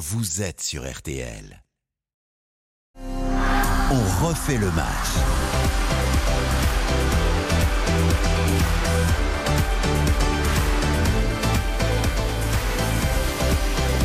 vous êtes sur RTL. On refait le match.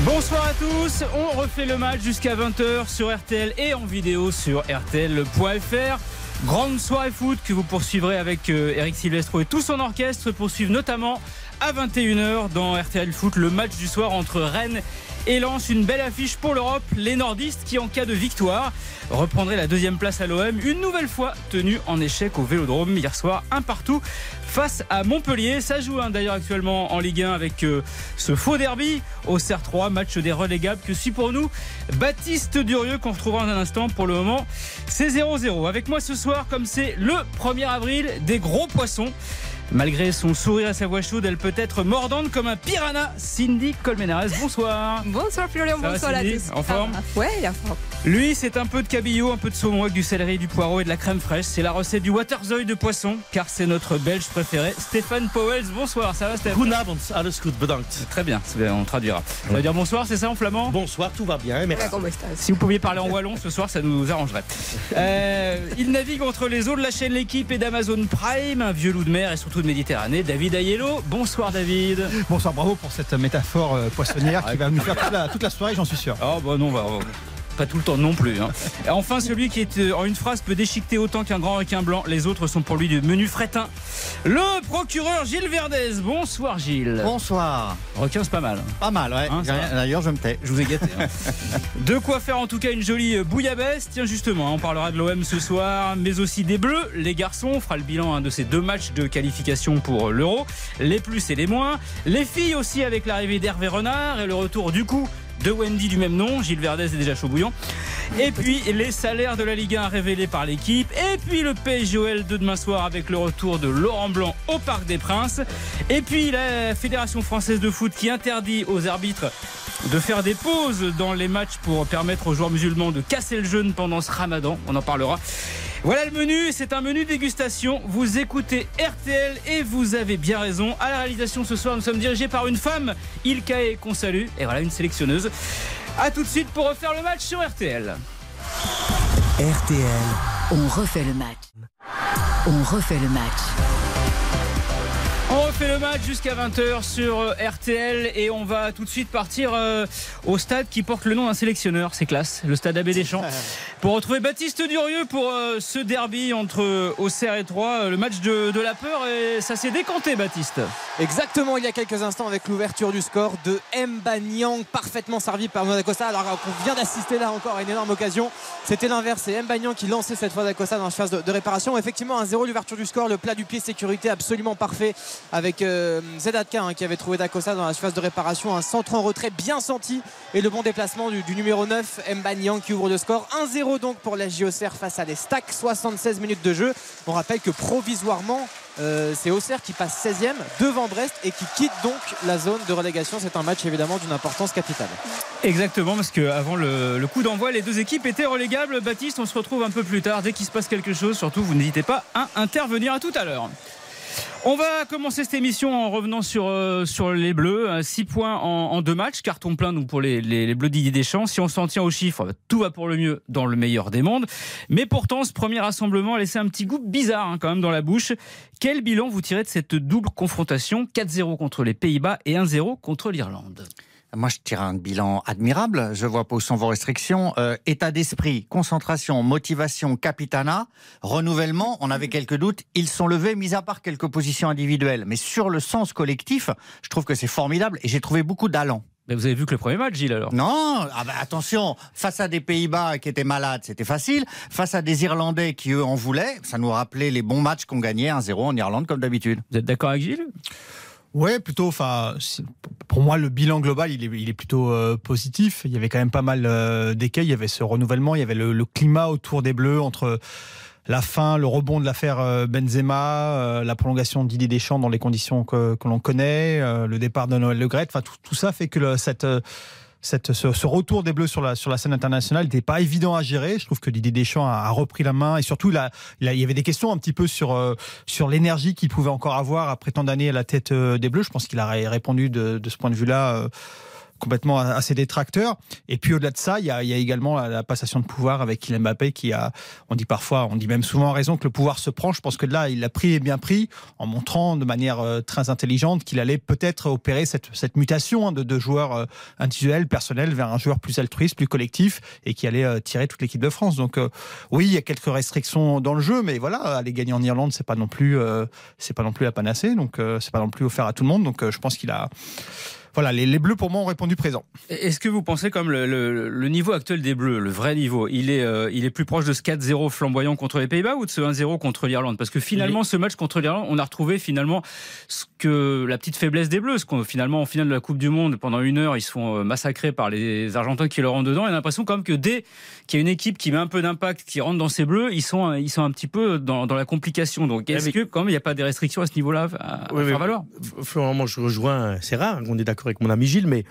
Bonsoir à tous, on refait le match jusqu'à 20h sur RTL et en vidéo sur RTL.fr. Grande soirée foot que vous poursuivrez avec euh, Eric Silvestro et tout son orchestre poursuivent notamment à 21h dans RTL Foot le match du soir entre Rennes et lance une belle affiche pour l'Europe. Les nordistes qui, en cas de victoire, reprendraient la deuxième place à l'OM, une nouvelle fois tenue en échec au Vélodrome hier soir, un partout face à Montpellier. Ça joue hein, d'ailleurs actuellement en Ligue 1 avec euh, ce faux derby au CR3, match des relégables que suit pour nous Baptiste Durieux qu'on retrouvera dans un instant. Pour le moment, c'est 0-0. Avec moi ce soir, comme c'est le 1er avril, des gros poissons. Malgré son sourire et sa voix chaude, elle peut être mordante comme un piranha. Cindy Colmenares, bonsoir. Bonsoir Florian, Ça va, bonsoir à tous. En forme Ah, Ouais, il est en forme. Lui, c'est un peu de cabillaud, un peu de saumon avec du céleri, du poireau et de la crème fraîche. C'est la recette du Waterzooi de poisson, car c'est notre belge préféré, Stéphane Powels. Bonsoir, ça va Stéphane Goedenavond, alles goed, bedankt. Très bien, c'est bien, on traduira. Ça veut dire bonsoir, c'est ça en flamand Bonsoir, tout va bien, merci. Si vous pouviez parler en wallon ce soir, ça nous arrangerait. Euh, il navigue entre les eaux de la chaîne L'équipe et d'Amazon Prime, un vieux loup de mer et surtout de Méditerranée. David Ayello, bonsoir David. Bonsoir, bravo pour cette métaphore euh, poissonnière qui va nous faire toute la, toute la soirée, j'en suis sûr. Oh bah non, bah, pas tout le temps non plus. hein. Enfin, celui qui est euh, en une phrase peut déchiqueter autant qu'un grand requin blanc. Les autres sont pour lui du menu fretin. Le procureur Gilles Verdez. Bonsoir Gilles. Bonsoir. Requin, c'est pas mal. Pas mal, ouais. Hein. D'ailleurs, je me tais. Je vous ai gâté. hein. De quoi faire en tout cas une jolie euh, bouillabaisse. Tiens justement, on parlera de l'OM ce soir, mais aussi des Bleus, les garçons. On fera le bilan de ces deux matchs de qualification pour euh, l'Euro, les plus et les moins. Les filles aussi avec l'arrivée d'Hervé Renard et le retour du coup de Wendy du même nom. Gilles Verdez est déjà chaud bouillant. Et puis les salaires de la Ligue 1 révélés par l'équipe. Et puis le PSGOL de demain soir avec le retour de Laurent Blanc au Parc des Princes. Et puis la Fédération française de foot qui interdit aux arbitres de faire des pauses dans les matchs pour permettre aux joueurs musulmans de casser le jeûne pendant ce ramadan. On en parlera. Voilà le menu, c'est un menu dégustation. Vous écoutez RTL et vous avez bien raison. À la réalisation ce soir, nous sommes dirigés par une femme, Ilkae qu'on salue. Et voilà une sélectionneuse. A tout de suite pour refaire le match sur RTL. RTL, On refait le match. On refait le match. On refait le match jusqu'à 20h sur euh, RTL et on va tout de suite partir euh, au stade qui porte le nom d'un sélectionneur, c'est classe, le stade Abbé Deschamps. Pour retrouver Baptiste Durieux pour euh, ce derby entre Auxerre et Troyes, le match de, de la peur et ça s'est décanté Baptiste. Exactement, il y a quelques instants avec l'ouverture du score de Mba Nyang, parfaitement servi par Costa. Alors qu'on vient d'assister là encore à une énorme occasion. C'était l'inverse, c'est Mba Nyang qui lançait cette fois d'Acosta dans la phase de, de réparation. Effectivement, un zéro l'ouverture du score, le plat du pied sécurité absolument parfait avec euh, hein, qui avait trouvé d'Acosta dans la phase de réparation. Un centre en retrait bien senti et le bon déplacement du, numéro 9, Mba Nyang qui ouvre le score. 1-0 donc pour la JOCR face à les Stacks, 76 minutes de jeu. On rappelle que provisoirement, euh, c'est Auxerre qui passe 16e devant Brest et qui quitte donc la zone de relégation. C'est un match évidemment d'une importance capitale. Exactement, parce qu'avant le, le coup d'envoi, les deux équipes étaient relégables. Baptiste, on se retrouve un peu plus tard. Dès qu'il se passe quelque chose, surtout, vous n'hésitez pas à intervenir à tout à l'heure. On va commencer cette émission en revenant sur, euh, les Bleus. 6 points en, deux matchs, carton plein pour les, Bleus Didier. Si on s'en tient aux chiffres, tout va pour le mieux dans le meilleur des mondes. Mais pourtant, ce premier rassemblement a laissé un petit goût bizarre hein, quand même dans la bouche. Quel bilan vous tirez de cette double confrontation? 4-0 contre les Pays-Bas et 1-0 contre l'Irlande Moi, je tire un bilan admirable. Je vois pas où sont vos restrictions. Euh, état d'esprit, concentration, motivation, capitana, renouvellement. On avait quelques doutes. Ils sont levés, mis à part quelques positions individuelles. Mais sur le sens collectif, je trouve que c'est formidable et j'ai trouvé beaucoup d'allant. Mais Vous avez vu que le premier match, Gilles alors? Non, ah bah attention, face à des Pays-Bas qui étaient malades, c'était facile. Face à des Irlandais qui, eux, en voulaient, ça nous rappelait les bons matchs qu'on gagnait 1-0 en Irlande, comme d'habitude. Vous êtes d'accord avec Gilles? Ouais, plutôt. Enfin, pour moi, le bilan global, il est, plutôt euh, positif. Il y avait quand même pas mal euh, d'écueils. Il y avait ce renouvellement, il y avait le, climat autour des Bleus entre la fin, le rebond de l'affaire euh, Benzema, euh, la prolongation de Didier Deschamps dans les conditions que, l'on connaît, le départ de Noël Le Gret. Enfin, tout, ça fait que cette ce, ce retour des Bleus sur la, sur la scène internationale n'était pas évident à gérer. Je trouve que Didier Deschamps a, a repris la main et surtout, il, il, y avait des questions un petit peu sur, euh, sur l'énergie qu'il pouvait encore avoir après tant d'années à la tête euh, des Bleus. Je pense qu'il a ré- répondu de, de ce point de vue-là. euh, complètement à, à ses détracteurs. Et puis au-delà de ça, il y a, il y a également la, passation de pouvoir avec Kylian Mbappé qui a, on dit parfois, on dit même souvent en raison que le pouvoir se prend. Je pense que là, il l'a pris et bien pris en montrant de manière euh, très intelligente qu'il allait peut-être opérer cette, cette mutation hein, de, de joueur euh, individuel, personnel, vers un joueur plus altruiste, plus collectif et qui allait euh, tirer toute l'équipe de France. Donc euh, oui, il y a quelques restrictions dans le jeu, mais voilà, aller gagner en Irlande, c'est pas non plus, euh, c'est pas non plus la panacée. Donc euh, c'est pas non plus offert à tout le monde. Donc je pense qu'il a voilà, les, les Bleus pour moi ont répondu présent. Est-ce que vous pensez comme le, le- le niveau actuel des Bleus, le vrai niveau, il est, euh, il est plus proche de ce 4-0 flamboyant contre les Pays-Bas ou de ce 1-0 contre l'Irlande? Parce que finalement, ce match contre l'Irlande, on a retrouvé finalement ce que la petite faiblesse des Bleus, ce qu'on finalement en finale de la Coupe du Monde, pendant une heure, ils se font euh, massacrer par les Argentins qui leur rentrent dedans. Et on a l'impression quand même que dès qu'il y a une équipe qui met un peu d'impact, qui rentre dans ces Bleus, ils sont, ils sont un petit peu dans, dans la complication. Donc est-ce mais- que quand même il n'y a pas des restrictions à ce niveau-là à, à Oui, faire mais- valoir? Florent, moi je rejoins, c'est rare qu'on est d'accord avec mon ami Gilles, mais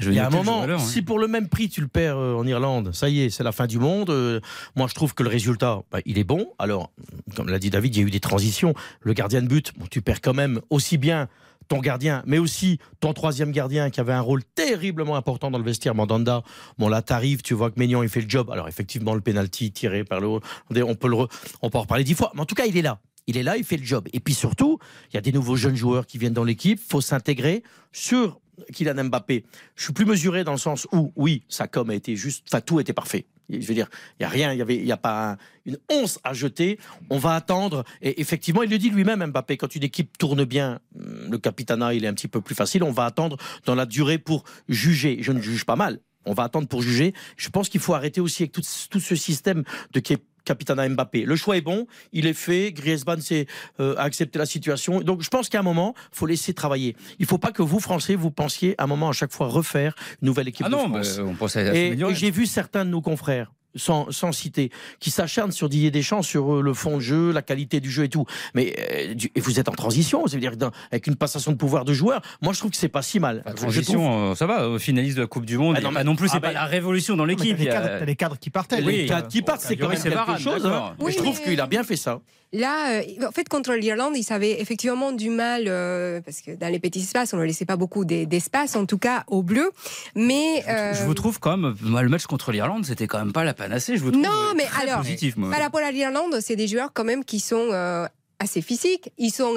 il y a un moment, hein. si pour le même prix tu le perds euh, en Irlande, ça y est, c'est la fin du monde. euh, moi je trouve que le résultat, bah, il est bon. Alors, comme l'a dit David, il y a eu des transitions. Le gardien de but, bon, tu perds quand même aussi bien ton gardien, mais aussi ton troisième gardien qui avait un rôle terriblement important dans le vestiaire, Mandanda. Bon là, t'arrives, tu vois que Maignan il fait le job. Alors effectivement, le penalty tiré par le haut, on peut le, re- on peut en reparler dix fois, mais en tout cas, il est là. Il est là, il fait le job. Et puis surtout, il y a des nouveaux jeunes joueurs qui viennent dans l'équipe. Faut s'intégrer sur Kylian Mbappé. Je suis plus mesuré dans le sens où, oui, sa com a été juste, enfin tout était parfait. Je veux dire, il y a rien, il y avait, il y a pas un- une once à jeter. On va attendre. Et effectivement, il le dit lui-même, Mbappé, quand une équipe tourne bien, le capitanat, il est un petit peu plus facile. On va attendre dans la durée pour juger. Je ne juge pas mal. On va attendre pour juger. Je pense qu'il faut arrêter aussi avec tout, ce système de qui Capitana Mbappé. Le choix est bon, il est fait. Griezmann s'est euh, a accepté la situation. Donc je pense qu'à un moment, faut laisser travailler. Il faut pas que vous Français vous pensiez à un moment à chaque fois refaire une nouvelle équipe Ah de non, France. bah, on pensait à Et, et j'ai vu certains de nos confrères, sans, sans citer, qui s'acharnent sur Didier Deschamps, sur euh, le fond de jeu, la qualité du jeu et tout. Mais euh, du- et vous êtes en transition, c'est-à-dire avec une passation de pouvoir de joueurs. Moi, je trouve que c'est pas si mal. La Je trouve- transition, euh, ça va, au finaliste de la Coupe du Monde. Ah non, mais- non plus, c'est ah pas la révolution dans l'équipe. il les y a- cadres, les cadres qui partaient. Oui, les quatre qui partent, c'est quand même quelque chose. hein. Oui, je trouve mais- qu'il a bien fait ça. Là, euh, en fait, contre l'Irlande, ils avaient effectivement du mal, euh, parce que dans les petits espaces, on ne laissait pas beaucoup d'e- d'espace, en tout cas au bleu. Mais. euh, Je vous trouve quand même, le match contre l'Irlande, c'était quand même pas la panacée. Je vous trouve Non, euh, mais très alors, positif, moi. Par rapport à l'Irlande, c'est des joueurs quand même qui sont euh, assez physiques. Ils sont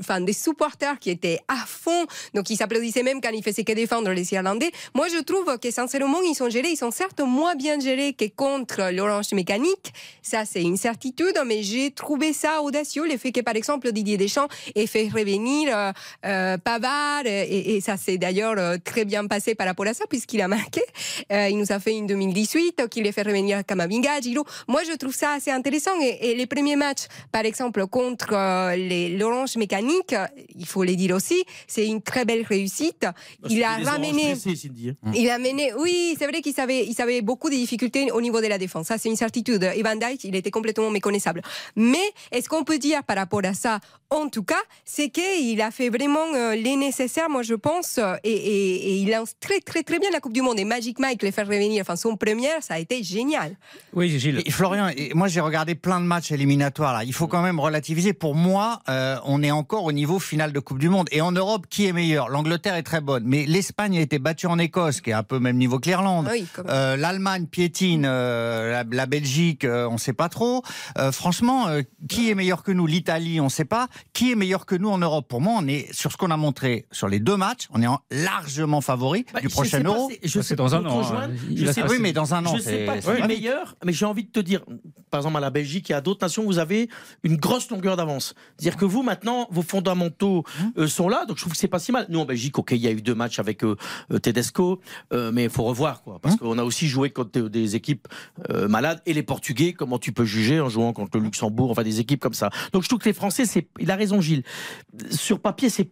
enfin, des supporters qui étaient à fond. Donc, ils s'applaudissaient même quand ils faisaient que défendre les Irlandais. Moi, je trouve que sincèrement, ils sont gérés. Ils sont certes moins bien gérés que contre l'Orange Mécanique. Ça, c'est une certitude. Mais j'ai trouvé ça audacieux. Le fait que, par exemple, Didier Deschamps ait fait revenir euh, euh, Pavard. Et, et ça s'est d'ailleurs euh, très bien passé par rapport à ça, puisqu'il a marqué. Euh, il nous a fait une 2018, qu'il ait fait revenir Kamavinga, Giroud. Moi, je trouve ça assez intéressant. Et, et les premiers matchs, par exemple, contre euh, les- l'Orange Mécanique, il faut le dire aussi, c'est une très belle réussite. Il a ramené. hein. Il a mené, oui, c'est vrai qu'il savait, il savait beaucoup de difficultés au niveau de la défense. Ça, c'est une certitude. Et Van Dijk, il était complètement méconnaissable. Mais est-ce qu'on peut dire par rapport à ça, en tout cas, c'est qu'il a fait vraiment euh, les nécessaires, moi, je pense, euh, et, et- et il lance très, très, très bien la Coupe du Monde. Et Magic Mike, les faire revenir, enfin, son première, ça a été génial. Oui, Gilles. Et Florian, et moi j'ai regardé plein de matchs éliminatoires là. Il faut quand même relativiser. Pour moi, euh, on est encore au niveau final de Coupe du Monde. Et en Europe, qui est meilleur? L'Angleterre est très bonne, mais l'Espagne a été battue en Écosse, qui est un peu même niveau que l'Irlande. Oui. Euh, L'Allemagne piétine, euh, la, la Belgique, euh, on ne sait pas trop. Euh, franchement, euh, qui est meilleur que nous? L'Italie, on ne sait pas. Qui est meilleur que nous en Europe? Pour moi, on est sur ce qu'on a montré sur les deux matchs, on est en- largement favori Bah, du je prochain sais pas, Euro. c'est- je C'est sais dans pas, un an, hein. je sais pas Oui, mais dans un an, Je sais pas qui est pas meilleur, mais j'ai envie de te dire, par exemple à la Belgique et à d'autres nations, vous avez une grosse longueur d'avance. C'est-à-dire que vous, maintenant, vos fondamentaux euh, sont là, donc je trouve que c'est pas si mal. Nous, en Belgique, ok, il y a eu deux matchs avec euh, euh, Tedesco, euh, mais il faut revoir, quoi. Parce qu'on a aussi joué contre des équipes malades, et les Portugais, comment tu peux juger en jouant contre le Luxembourg, enfin des équipes comme ça. Donc je trouve que les Français, c'est, il a raison Gilles, sur papier, c'est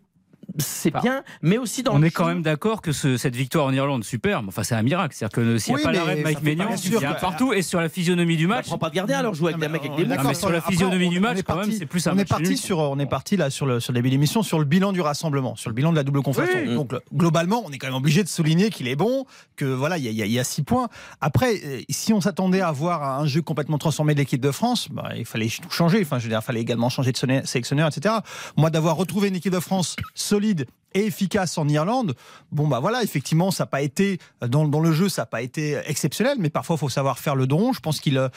c'est Bah, bien, mais aussi dans On le est quand même d'accord que ce- cette victoire en Irlande, superbe. Enfin, c'est un miracle. C'est-à-dire que s'il n'y a Oui, pas mais l'arrêt de Mike Maignan, pas il y a partout. Et sur la physionomie du On match, prend pas de gardien alors jouer avec des mecs mais avec on des mais sur la physionomie on- du on match, quand même, c'est plus un on est match parti sur, on est parti là sur le sur début d'émission sur le bilan du rassemblement, sur le bilan de la double confrontation. Donc le- globalement, on est quand même obligé de souligner qu'il est bon, que voilà, il y, a- a- a six points. Après, euh, si on s'attendait à voir un jeu complètement transformé de l'équipe de France, bah, il fallait tout changer. Enfin, je veux dire, il fallait également changer de sélectionneur, etc. Moi, d'avoir retrouvé une équipe de France solide et efficace en Irlande. Bon, bah voilà, effectivement, ça n'a pas été, dans, dans, le jeu, ça n'a pas été exceptionnel, mais parfois, il faut savoir faire le don. Je pense qu'il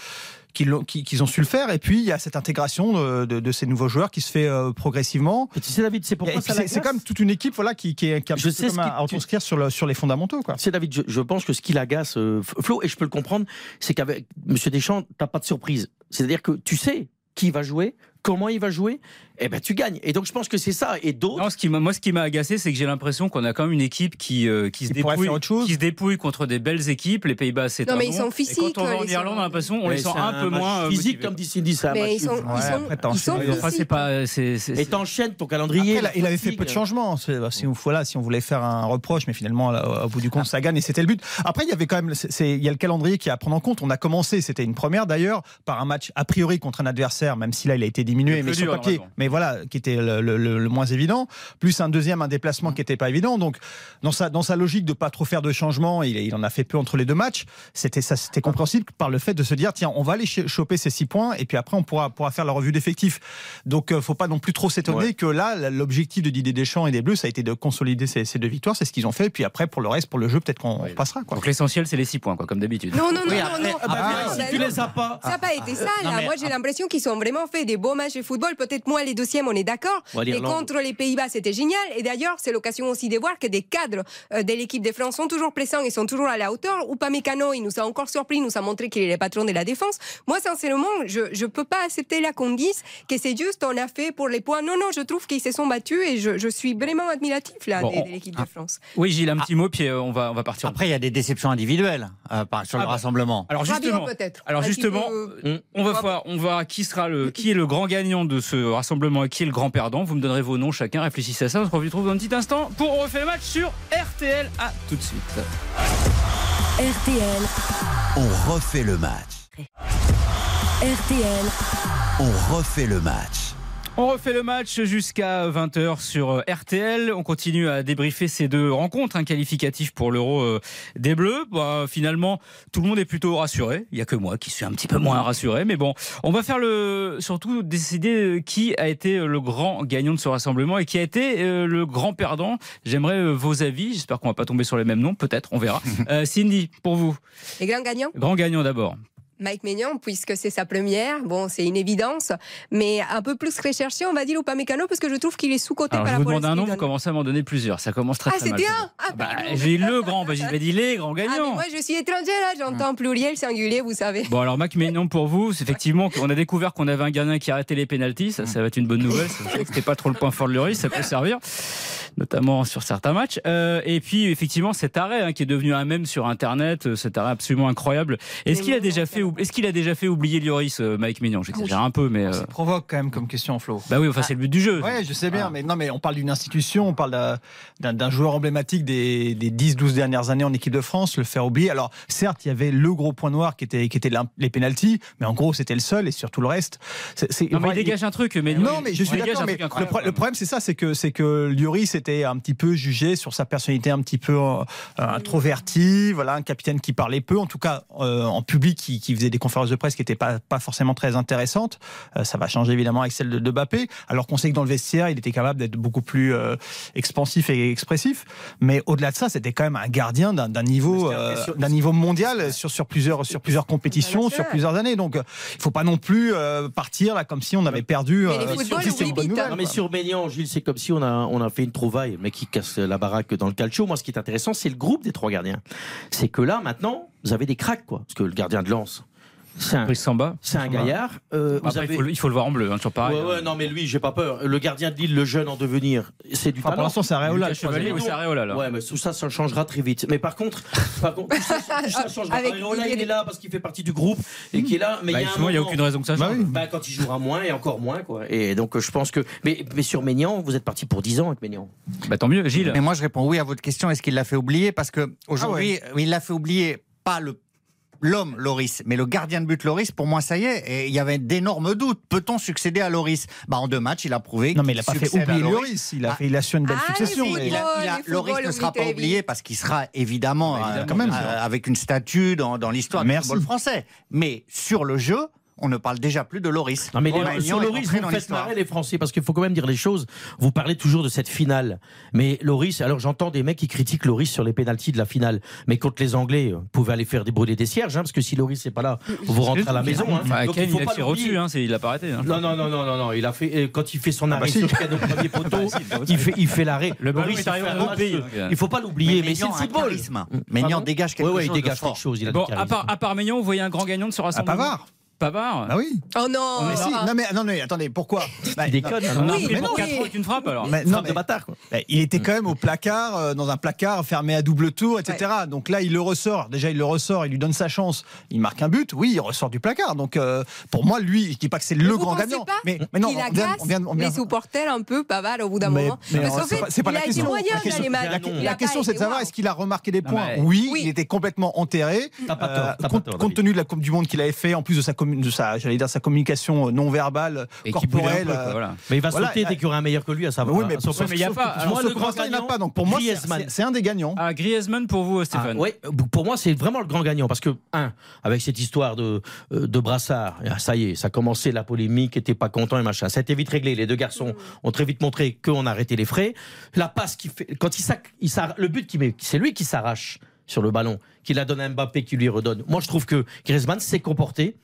qu'ils ont, su le faire. Et puis, il y a cette intégration de, de, de ces nouveaux joueurs qui se fait euh, progressivement. Et tu sais, David, c'est pourquoi ça C'est quand même toute une équipe voilà, qui, qui est, qui a Je sais à sur, le, sur les fondamentaux. Quoi. C'est David, je, je pense que ce qui l'agace, euh, Flo, et je peux le comprendre, c'est qu'avec M. Deschamps, t'as pas de surprise. C'est-à-dire que tu sais qui va jouer, comment il va jouer, et ben tu gagnes. Et donc je pense que c'est ça. Et d'autres. Non, ce qui moi, ce qui m'a agacé, c'est que j'ai l'impression qu'on a quand même une équipe qui, euh, qui, se dépouille, faire autre chose. qui se dépouille contre des belles équipes. Les Pays-Bas, c'est Non, un mais ils nom. sont Et physiques, quand on va en les Irlande, on a l'impression on les sent un peu moins euh, physique, motivés. comme dit Cindy, c'est un Mais ils sont, ils sont, ils c'est physiques. pas. Et t'enchaînes ton calendrier. Il avait fait peu de changements. Bah, Si on, voilà, si on voulait faire un reproche, mais finalement, au bout du compte, ça gagne et c'était le but. Après, il y avait quand même, il y a le calendrier qui est à prendre en compte. On a commencé, c'était une première d'ailleurs, par un match a priori contre un adversaire, même si là, il a été diminué, mais sur papier. Mais voilà, qui était le, le- le- le moins évident. Plus un deuxième, un déplacement qui n'était pas évident. Donc, dans sa, dans sa logique de pas trop faire de changements, il, il en a fait peu entre les deux matchs. C'était ça, c'était compréhensible par le fait de se dire, tiens, on va aller ch- choper ces six points et puis après, on pourra, pourra faire la revue d'effectifs. Donc, euh, faut pas non plus trop s'étonner Ouais. que là, l'objectif de Didier Deschamps et des Bleus, ça a été de consolider ces, ces deux victoires. C'est ce qu'ils ont fait. Et puis après, pour le reste, pour le jeu, peut-être qu'on repassera. Quoi. Donc l'essentiel, c'est les 6 points, quoi, comme d'habitude. Non, non, non, Oui, non, après- non. ah bah, Ah, si bah tu non. les as pas. Ça n'a pas été ça, non, là. mais Moi, j'ai l'impression qu'ils ont vraiment fait des beaux matchs de football. Peut-être moi, les deuxièmes, on est d'accord. Mais contre les Pays-Bas, c'était génial. Et d'ailleurs, c'est l'occasion aussi de voir que des cadres euh, de l'équipe de France sont toujours plaisants et sont toujours à la hauteur. Ou Mécano, il nous a encore surpris, il nous a montré qu'il est le patron de la défense. Moi, sincèrement, je ne peux pas accepter là qu'on dise que c'est juste on a fait pour les points. Non, non, je trouve qu'ils se sont battus et je, je suis vraiment admiratif là Bon, de, l'équipe de France. Oui, Gilles, un petit mot, puis euh, on va, on va partir. Après, il y a des déceptions individuelles euh, par- sur Ah le bah. rassemblement. Alors justement, peut-être. alors petit justement, on- on va voir, on va qui sera le, qui est le grand gagnant de ce rassemblement et qui est le grand perdant. Vous me donnerez vos noms chacun. Réfléchissez à ça. On se retrouve dans un petit instant pour on refait le match sur RTL. À tout de suite. RTL, On refait le match. RTL, On refait le match. On refait le match jusqu'à 20h sur euh, RTL. On continue à débriefer ces deux rencontres, un qualificatif pour l'Euro euh, des Bleus. Bah, finalement, tout le monde est plutôt rassuré. Il n'y a que moi qui suis un petit peu moins rassuré. Mais bon, on va faire le, surtout décider euh, qui a été le grand gagnant de ce rassemblement et qui a été euh, le grand perdant. J'aimerais euh, vos avis. J'espère qu'on va pas tomber sur les mêmes noms. Peut-être, on verra. Euh, Cindy, pour vous, Les grands gagnants? Grand gagnant d'abord. Mike Maignan, puisque c'est sa première, bon, c'est une évidence, mais un peu plus recherché, on va dire, ou Mécano, parce que je trouve qu'il est sous-coté par je vous rapport à demande ce un qu'il nom, vous commencez à m'en donner plusieurs. Ça commence très Ah, très mal. c'était un Ah, Bah, pardon. j'ai le grand, bah, j'ai dit les grands Ah, mais gagnants. moi, je suis étrangère, là, j'entends pluriel, singulier, vous savez. Bon alors Mac Maignan pour vous, c'est effectivement qu'on a découvert qu'on avait un gardien qui arrêtait les pénalties, ça, ça va être une bonne nouvelle. C'était pas trop le point fort de Lloris, ça peut servir, notamment sur certains matchs. Euh, et puis effectivement cet arrêt hein, qui est devenu un mème sur Internet, euh, cet arrêt absolument incroyable. Est-ce qu'il a déjà fait, est-ce qu'il a déjà fait oublier Lloris, euh, Mike Maignan? J'exagère un peu, mais euh, Ça provoque quand même comme question, Flo. bah oui, enfin c'est le but du jeu. Ouais, je sais bien, Ah. mais non, mais on parle d'une institution, on parle d'un- joueur emblématique des, des 10-12 dernières années en équipe de France, le faire oublier. Alors, certes, il y avait le gros point noir qui était, qui était les pénalties, mais en gros, c'était le seul et sur tout le reste. c'est- c'est- Non mais il dégage un truc, mais non, mais je suis d'accord. le, pro- le problème, c'est ça, c'est que c'est que Lloris était un petit peu jugé sur sa personnalité un petit peu euh, introvertie, voilà, un capitaine qui parlait peu, en tout cas euh, en public, qui, qui faisait des conférences de presse qui n'étaient pas pas forcément très intéressantes. Euh, ça va changer évidemment avec celle de, de Mbappé, alors qu'on sait que dans le vestiaire, il était capable d'être beaucoup plus euh, expansif et expressif. Mais au-delà de ça, c'était quand même un gardien d'un niveau euh, d'un niveau mondial sur sur plusieurs sur plusieurs compétitions, sur plusieurs années. Donc, il faut pas non plus euh, partir là comme si on avait perdu. Mais les euh, bonne vite, nouvelle, hein. Non mais sur Maignan, Gilles, c'est comme si on a, on a fait une trouvaille, le mec qui casse la baraque dans le calcio. Moi, ce qui est intéressant, c'est le groupe des trois gardiens. C'est que là, maintenant, vous avez des cracks, quoi. Parce que le gardien de lance, c'est un, c'est un gaillard. Euh, vous Après, avez- il, faut, le- il faut le voir en bleu, hein, toujours pareil. Ouais, ouais, non, mais lui, j'ai pas peur. Le gardien de Lille, le jeune en devenir, c'est du Enfin, pour talent. l'instant, c'est Areola. Chevalier, oui, c'est Areola là. Ouais, mais tout ça, ça changera très vite. Mais par contre, par contre tout ça, tout ça changera. Avec Areola, Didier il est là parce qu'il fait partie du groupe et qui est là. Mais Bah, il y a un justement, il n'y a aucune raison que ça Bah change. oui. Bah, quand il jouera moins et encore moins, quoi. Et donc, je pense que. Mais, mais sur Maignan, vous êtes parti pour 10 ans avec Maignan. Bah, tant mieux, Gilles. Mais moi, je réponds oui à votre question. Est-ce qu'il l'a fait oublier? Parce que aujourd'hui, il l'a fait oublier pas le l'homme Loris, mais le gardien de but Loris. Pour moi, ça y est. Et il y avait d'énormes doutes. Peut-on succéder à Loris? Bah, en deux matchs, il a prouvé. Non, mais il qu'il n'a pas fait oublier Loris. Il a, Ah. fait, il a su une belle Ah, succession. les mais- Il a- il a- Le Loris ne sera pas oublié parce qu'il sera évidemment, Bah, euh, évidemment, quand même, euh, avec une statue dans, dans l'histoire du football français. Mais sur le jeu, on ne parle déjà plus de Loris. Non mais les- sur Loris, vous faites marrer les Français parce qu'il faut quand même dire les choses. Vous parlez toujours de cette finale, mais Loris. Alors j'entends des mecs qui critiquent Loris sur les pénalties de la finale, mais contre les Anglais, vous pouvez aller faire des brûler des cierges, hein, parce que si Loris n'est pas là, vous rentrez à la maison. Hein. Enfin, Donc, Ken, faut il a pas tiré l'oublier. au-dessus, hein, il l'a pas arrêté. hein. Non, non, non, non, non, non, il a fait, euh, quand il fait son bah arrêt si. sur au premier poteau, bah si, bah il fait, il fait l'arrêt. Le Loris, est il notre match, pays, Il faut pas l'oublier, mais c'est le a un football. Maignan dégage quelque il chose de dégage quelque chose. Il a à part, Maignan, vous voyez un grand gagnant de ce À rassemblement Pavard. Ah oui. Oh non Mais si, non mais, non, mais attendez, pourquoi Bah, Il déconne. non, oui, mais non, 4 ans avec une frappe alors. mais- non, Frappe mais- de bâtard, quoi. Bah, Il était quand même au placard, euh, dans un placard fermé à double tour, etc. Donc là, il le ressort. Déjà, il le ressort, il lui donne sa chance. Il marque un but. Oui, il ressort du placard. Donc euh, pour moi, lui, je dis pas que c'est le vous grand gagnant. pas mais, mais non, qu'il on vient, on vient, on vient- les supporters un peu Pavard au bout d'un Mais- moment. mais Parce alors, qu'en c'est fait, pas- c'est pas il la question. moyen La question- Il c'est de savoir est-ce qu'il a remarqué des points mais- oui, il était complètement enterré. Euh, compte, tenu de la Coupe du Monde qu'il avait fait, en plus de sa, de sa, j'allais dire, sa communication non verbale, Et corporelle. peu, quoi, euh, voilà. Mais il va Voilà, sauter dès qu'il y aura un meilleur que lui à savoir. Oui, mais poste. mais il y a Sauf pas- moi, le grand l'instant, il n'y en a gagnant, pas. Donc pour moi, c'est- Griezmann. c'est c'est un des gagnants. Ah, Griezmann pour vous, Ah, Stéphane ouais, pour moi, c'est vraiment le grand gagnant. Parce que, un, avec cette histoire de, euh, de brassard, ah, ça y est, ça a commencé la polémique, était pas content et machin. Ça a été vite réglé. Les deux garçons ont très vite montré qu'on a arrêté les frais. La passe qui fait, quand il sac, il le but qui met, c'est lui qui s'arrache sur le ballon, qui la donne à Mbappé, qui lui redonne. Moi, je trouve que Griezmann s'est comporté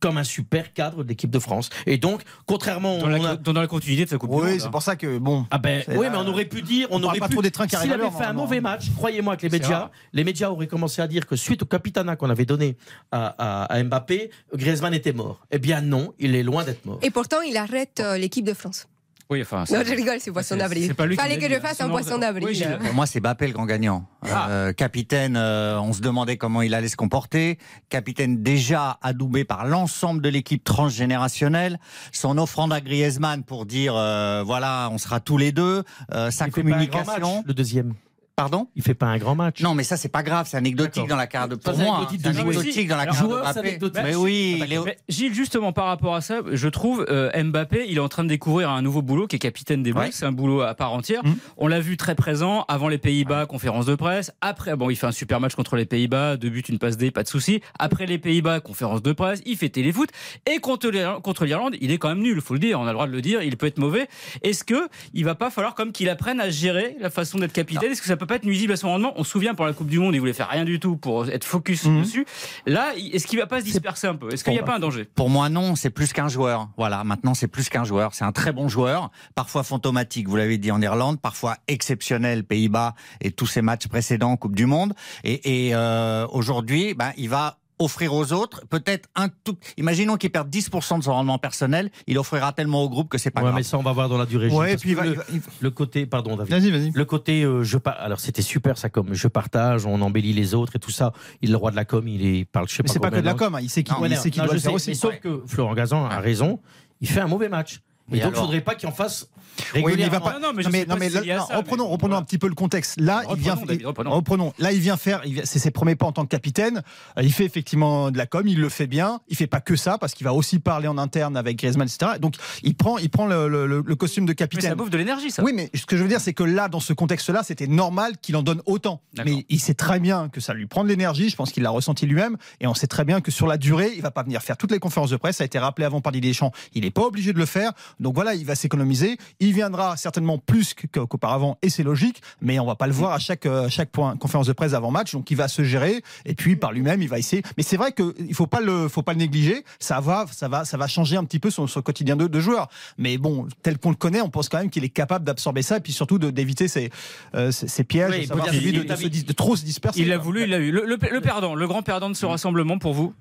comme un super cadre de l'équipe de France. Et donc, contrairement, dans la, on a- dans la continuité de sa Coupe. Oui, c'est hein. pour ça que bon. ah ben oui, mais on aurait pu dire, on, on aurait pas pu. trop des trains qui S'il arrivent à avait fait un normalement. mauvais match, croyez-moi que les médias, les médias auraient commencé à dire que suite au capitanat qu'on avait donné à, à- à Mbappé, Griezmann était mort. Eh bien non, il est loin d'être mort. Et pourtant, il arrête euh, l'équipe de France. Oui, enfin. Non, je rigole, c'est poisson d'avril. c'est pas lui qui Fallait l'a que je fasse un poisson d'avril. Gilles. Pour moi, c'est Bappé le grand gagnant. Ah. Euh, capitaine, euh, on se demandait comment il allait se comporter. Capitaine déjà adoubé par l'ensemble de l'équipe transgénérationnelle. Son offrande à Griezmann pour dire, euh, voilà, on sera tous les deux. Euh, sa il fait pas un grand communication. match, le deuxième. Pardon? Il fait pas un grand match. Non, mais ça, c'est pas grave. C'est anecdotique dans la carrière de. Pour c'est moi, anecdotique c'est anecdotique dans la carrière de. Mais oui, il Gilles, justement, par rapport à ça, je trouve euh, Mbappé, il est en train de découvrir un nouveau boulot qui est capitaine des Bleus. C'est un boulot à part entière. Mm. On l'a vu très présent avant les Pays-Bas, conférence de presse. Après, bon, il fait un super match contre les Pays-Bas, deux buts, une passe D, pas de souci. Après les Pays-Bas, conférence de presse, il fait téléfoot. Et contre l'Irlande- contre l'Irlande, il est quand même nul, faut le dire. On a le droit de le dire. Il peut être mauvais. Est-ce que il va pas falloir comme qu'il apprenne à gérer la façon d'être capitaine? Est-ce que ça peut pas être nuisible à son rendement On se souvient pour la Coupe du Monde, il voulait faire rien du tout pour être focus Mhm. dessus. Là, est-ce qu'il va pas se disperser un peu? Est-ce qu'il n'y a pas un danger? Pour moi, non, c'est plus qu'un joueur. Voilà, maintenant, c'est plus qu'un joueur. C'est un très bon joueur, parfois fantomatique, vous l'avez dit en Irlande, parfois exceptionnel, Pays-Bas et tous ces matchs précédents, Coupe du Monde. Et, et, euh, aujourd'hui, ben, il va offrir aux autres peut-être un tout. Imaginons qu'il perde 10% de son rendement personnel, il offrira tellement au groupe que c'est pas Ouais, grave. mais ça, on va voir dans la durée. Ouais, et puis il que va- le, il va- il va- le côté, pardon, David. Vas-y, vas-y. Le côté, euh, je par- alors c'était super ça comme je partage, on embellit les autres et tout ça. Il est le roi de la com, il est parle, je sais Mais pas. c'est pas que de la com, hein. il sait qu'il Non, il Ouais, sait qu'il non, doit le faire sais, aussi. mais sauf que Florent Gazan a raison, il fait un mauvais match. Et, Et donc, il alors faudrait pas qu'il en fasse Oui, mais il va régulièrement. pas. Non, non, mais non, mais, non, si là- ça, reprenons, mais reprenons voilà. un petit peu le contexte. Là, il vient. Reprenons, David, il- reprenons. reprenons. Là, il vient faire. vient- C'est ses premiers pas en tant que capitaine. Il fait effectivement de la com. Il le fait bien. Il fait pas que ça parce qu'il va aussi parler en interne avec Griezmann, etc. Donc, il prend, il prend le, le- le- le costume de Mais ça capitaine. bouffe de l'énergie, ça. Oui, mais ce que je veux dire, c'est que là, dans ce contexte-là, c'était normal qu'il en donne autant. Mais il sait très bien que ça lui prend de l'énergie. Je pense qu'il l'a ressenti lui-même. Et on sait très bien que sur la durée, il va pas venir faire toutes les conférences de presse. Ça a été rappelé avant par Didier Deschamps. Il n'est pas obligé de le faire. Donc voilà, il va s'économiser. Il viendra certainement plus qu'auparavant, et c'est logique. Mais on va pas le voir à chaque, euh, chaque point, conférence de presse avant match. Donc il va se gérer. Et puis par lui-même, il va essayer. Mais c'est vrai qu'il faut pas le, faut pas le négliger. Ça va, ça va, ça va changer un petit peu son, son quotidien de, de joueur. Mais bon, tel qu'on le connaît, on pense quand même qu'il est capable d'absorber ça et puis surtout d'éviter ces, euh, ces, pièges, Oui, de, savoir de, qu'il- de se dis- de trop se disperser. Il l'a voulu, il l'a eu. Le, le- le perdant, le grand perdant de ce rassemblement pour vous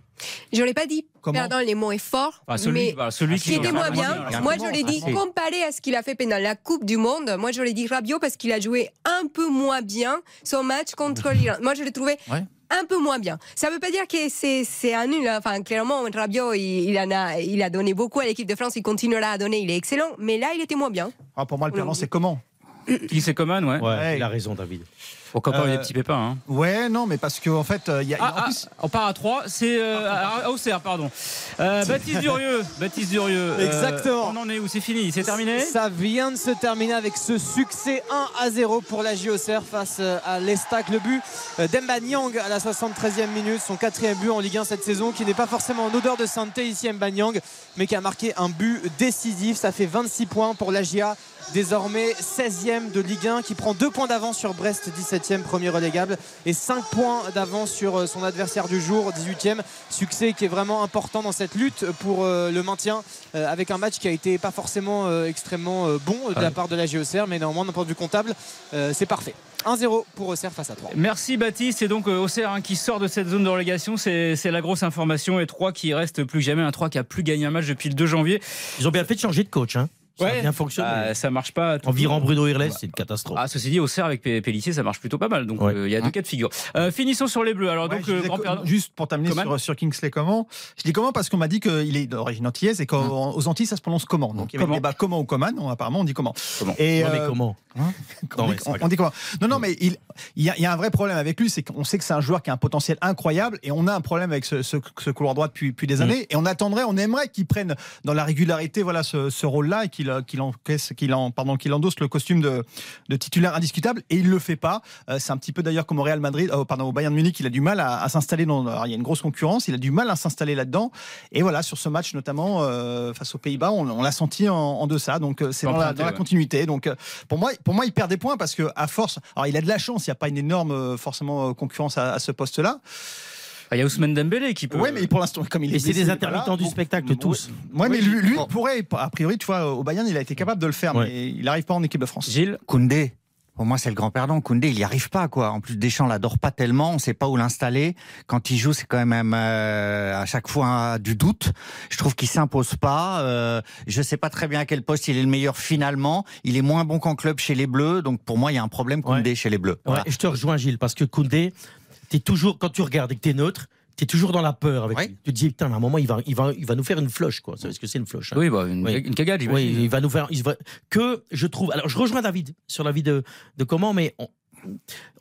Je l'ai pas dit. Comment Perdant, les mots est fort. Enfin, celui, mais voilà, celui qui était moins bien. bien. Moi, je l'ai dit, Ah, comparé à ce qu'il a fait pendant la Coupe du Monde, moi, je l'ai dit Rabiot parce qu'il a joué un peu moins bien son match contre l'Irlande. Moi, je l'ai trouvé Ouais. un peu moins bien. Ça ne veut pas dire que c'est un nul. hein. Enfin, clairement, Rabiot, il, il en a, il a donné beaucoup à l'équipe de France. Il continuera à donner. Il est excellent. Mais là, il était moins bien. Ah, pour moi, le perdant, c'est comment Qui c'est Coman, ouais. Ouais, Ouais. il a raison, David. Encore Euh, des petits pépins. Hein. Ouais, non, mais parce qu'en en fait, euh, il y a. Ah, en ah, plus- on part à 3, c'est euh, à- Auxerre, pardon. Euh, Baptiste Durieux, Baptiste Durieux. euh, Exactement. on en est où? C'est fini, c'est terminé? Ça vient de se terminer avec ce succès 1 à 0 pour la JOCR face euh, à l'Estac. Le but euh, d'Emba Nyang à la 73e minute, son quatrième but en Ligue 1 cette saison, qui n'est pas forcément en odeur de sainteté ici Emba Nyang, mais qui a marqué un but décisif. Ça fait 26 points pour la GIA, désormais 16e de Ligue 1, qui prend 2 points d'avance sur Brest, 17e premier relégable, et 5 points d'avance sur euh, son adversaire du jour, 18e. Succès qui est vraiment important dans cette lutte pour euh, le maintien, euh, avec un match qui a été pas forcément extrêmement bon de la part de la GOCR, mais néanmoins d'un point de vue comptable, c'est parfait. 1-0 pour Auxerre face à 3. Merci Baptiste. Et donc Auxerre hein, qui sort de cette zone de relégation, c'est c'est la grosse information. Et 3 qui reste plus que jamais. Un 3 qui a plus gagné un match depuis le 2 janvier. Ils ont bien fait de changer de coach. Hein. Ça a Ouais. bien fonctionné. Bah, ça marche pas. en virant. Bruno Irles, c'est une catastrophe. Ah, ceci dit, Auxerre avec P- Pellissier, ça marche plutôt pas mal. Donc, euh, il Ouais. y a deux cas de figure. Euh, finissons sur les Bleus. Alors, Ouais, donc, euh, grand. Juste pour terminer Coman sur, sur Kingsley comment Je dis comment parce qu'on m'a dit qu'il est d'origine antillaise et qu'aux Antilles ça se prononce comment? Donc il y avait Comment le débat comment ou Coman, on- apparemment on dit comment. Comment Et, Non, mais comment? Hein? Non, on, mais dit, c'est pas on- on dit comment? Non, non, mais il, il y, a, il y a un vrai problème avec lui, c'est qu'on sait que c'est un joueur qui a un potentiel incroyable et on a un problème avec ce, ce- ce couloir droit depuis, depuis des années. Et on attendrait, on aimerait qu'il prenne dans la régularité voilà, ce, ce rôle-là et qu'il qu'il encaisse, qu'il en, pardon, qu'il endosse le costume de, de titulaire indiscutable. Et il le fait pas. Euh, c'est un petit peu d'ailleurs comme au Real Madrid, euh, pardon, au Bayern Munich, il a du mal à, à s'installer dans. alors, il y a une grosse concurrence, il a du mal à s'installer là-dedans. Et voilà, sur ce match notamment euh, face aux Pays-Bas, on, on l'a senti en, en deçà. Donc c'est dans la, continuité. Donc pour moi, pour moi, il perd des points parce que à force, alors il a de la chance, il n'y a pas une énorme forcément concurrence à, à ce poste-là. Ah, Il y a Ousmane Dembélé qui peut. Ouais, mais pour l'instant, comme il est Et c'est des voilà, intermittents du spectacle, tous. Ouais, mais Oui, lui, lui bon. pourrait, a priori, tu vois, au Bayern, il a été capable de le faire, Ouais. mais il n'arrive pas en équipe de France. Gilles Koundé. Pour moi, c'est le grand perdant. Koundé, il n'y arrive pas, quoi. En plus, Deschamps l'adore pas tellement. On ne sait pas où l'installer. Quand il joue, c'est quand même euh, à chaque fois un- du doute. Je trouve qu'il s'impose pas. Euh, je sais pas très bien à quel poste il est le meilleur finalement. Il est moins bon qu'en club chez les Bleus. Donc, pour moi, il y a un problème Koundé chez les Bleus. Voilà. je te rejoins, Gilles, parce que Koundé, es toujours, quand tu regardes et que tu es neutre, tu es toujours dans la peur avec Ouais. lui. Tu te dis, putain, à un moment, il va, il va, il va nous faire une floche, quoi. Vous savez ce que c'est une floche hein? Oui, bah, une, Oui. une cagade, Oui, il va nous faire. il va- que je trouve. Alors, je rejoins David sur l'avis de, de comment, mais on,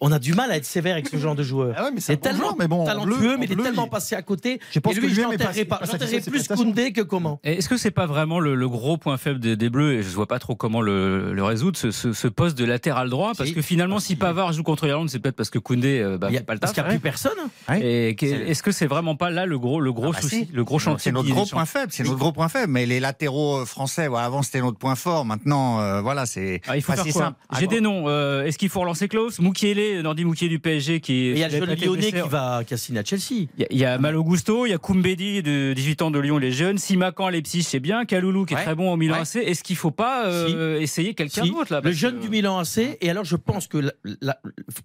on a du mal à être sévère avec ce genre de joueur. Ah ouais, mais C'est tellement joueur, mais bon, en talentueux, bleu- mais il est bleu, tellement il- passé à côté. Je pense et que lui, je pas- satisfait de ses plus. Koundé que comment. Est-ce que c'est pas vraiment le, le gros point faible des, des Bleus et je vois pas trop comment le, le résoudre ce, ce- ce poste de latéral droit? Parce que finalement si Pavard joue contre l'Irlande c'est peut-être parce que Koundé euh, bah, Il y a- pas le parce taf. qu'il n'y a plus personne. Que- C'est- est-ce que c'est vraiment pas là le gros le gros Ah bah souci, si. le gros chantier C'est notre gros point faible. C'est notre gros point faible. Mais les latéraux euh, français, avant c'était notre point fort. Maintenant, euh, voilà, c'est Ah, il faut faire simple. J'ai Ah, des noms. Est-ce qu'il faut relancer Klaus? Moukielé, Nordi Moukielé du PSG qui il y a le qui jeune Lyonnais qui, va, qui a signé à Chelsea. Il y y a Malo Gusto, il y a Koumbedi de 18 ans de Lyon, les jeunes, Simakan Leipzig, c'est bien, Kaloulou qui est Ouais. très bon au Milan Ouais. AC. Est-ce qu'il faut pas euh, essayer quelqu'un Si, d'autre là Le jeune que- du Milan AC. Et alors, je pense que la, la-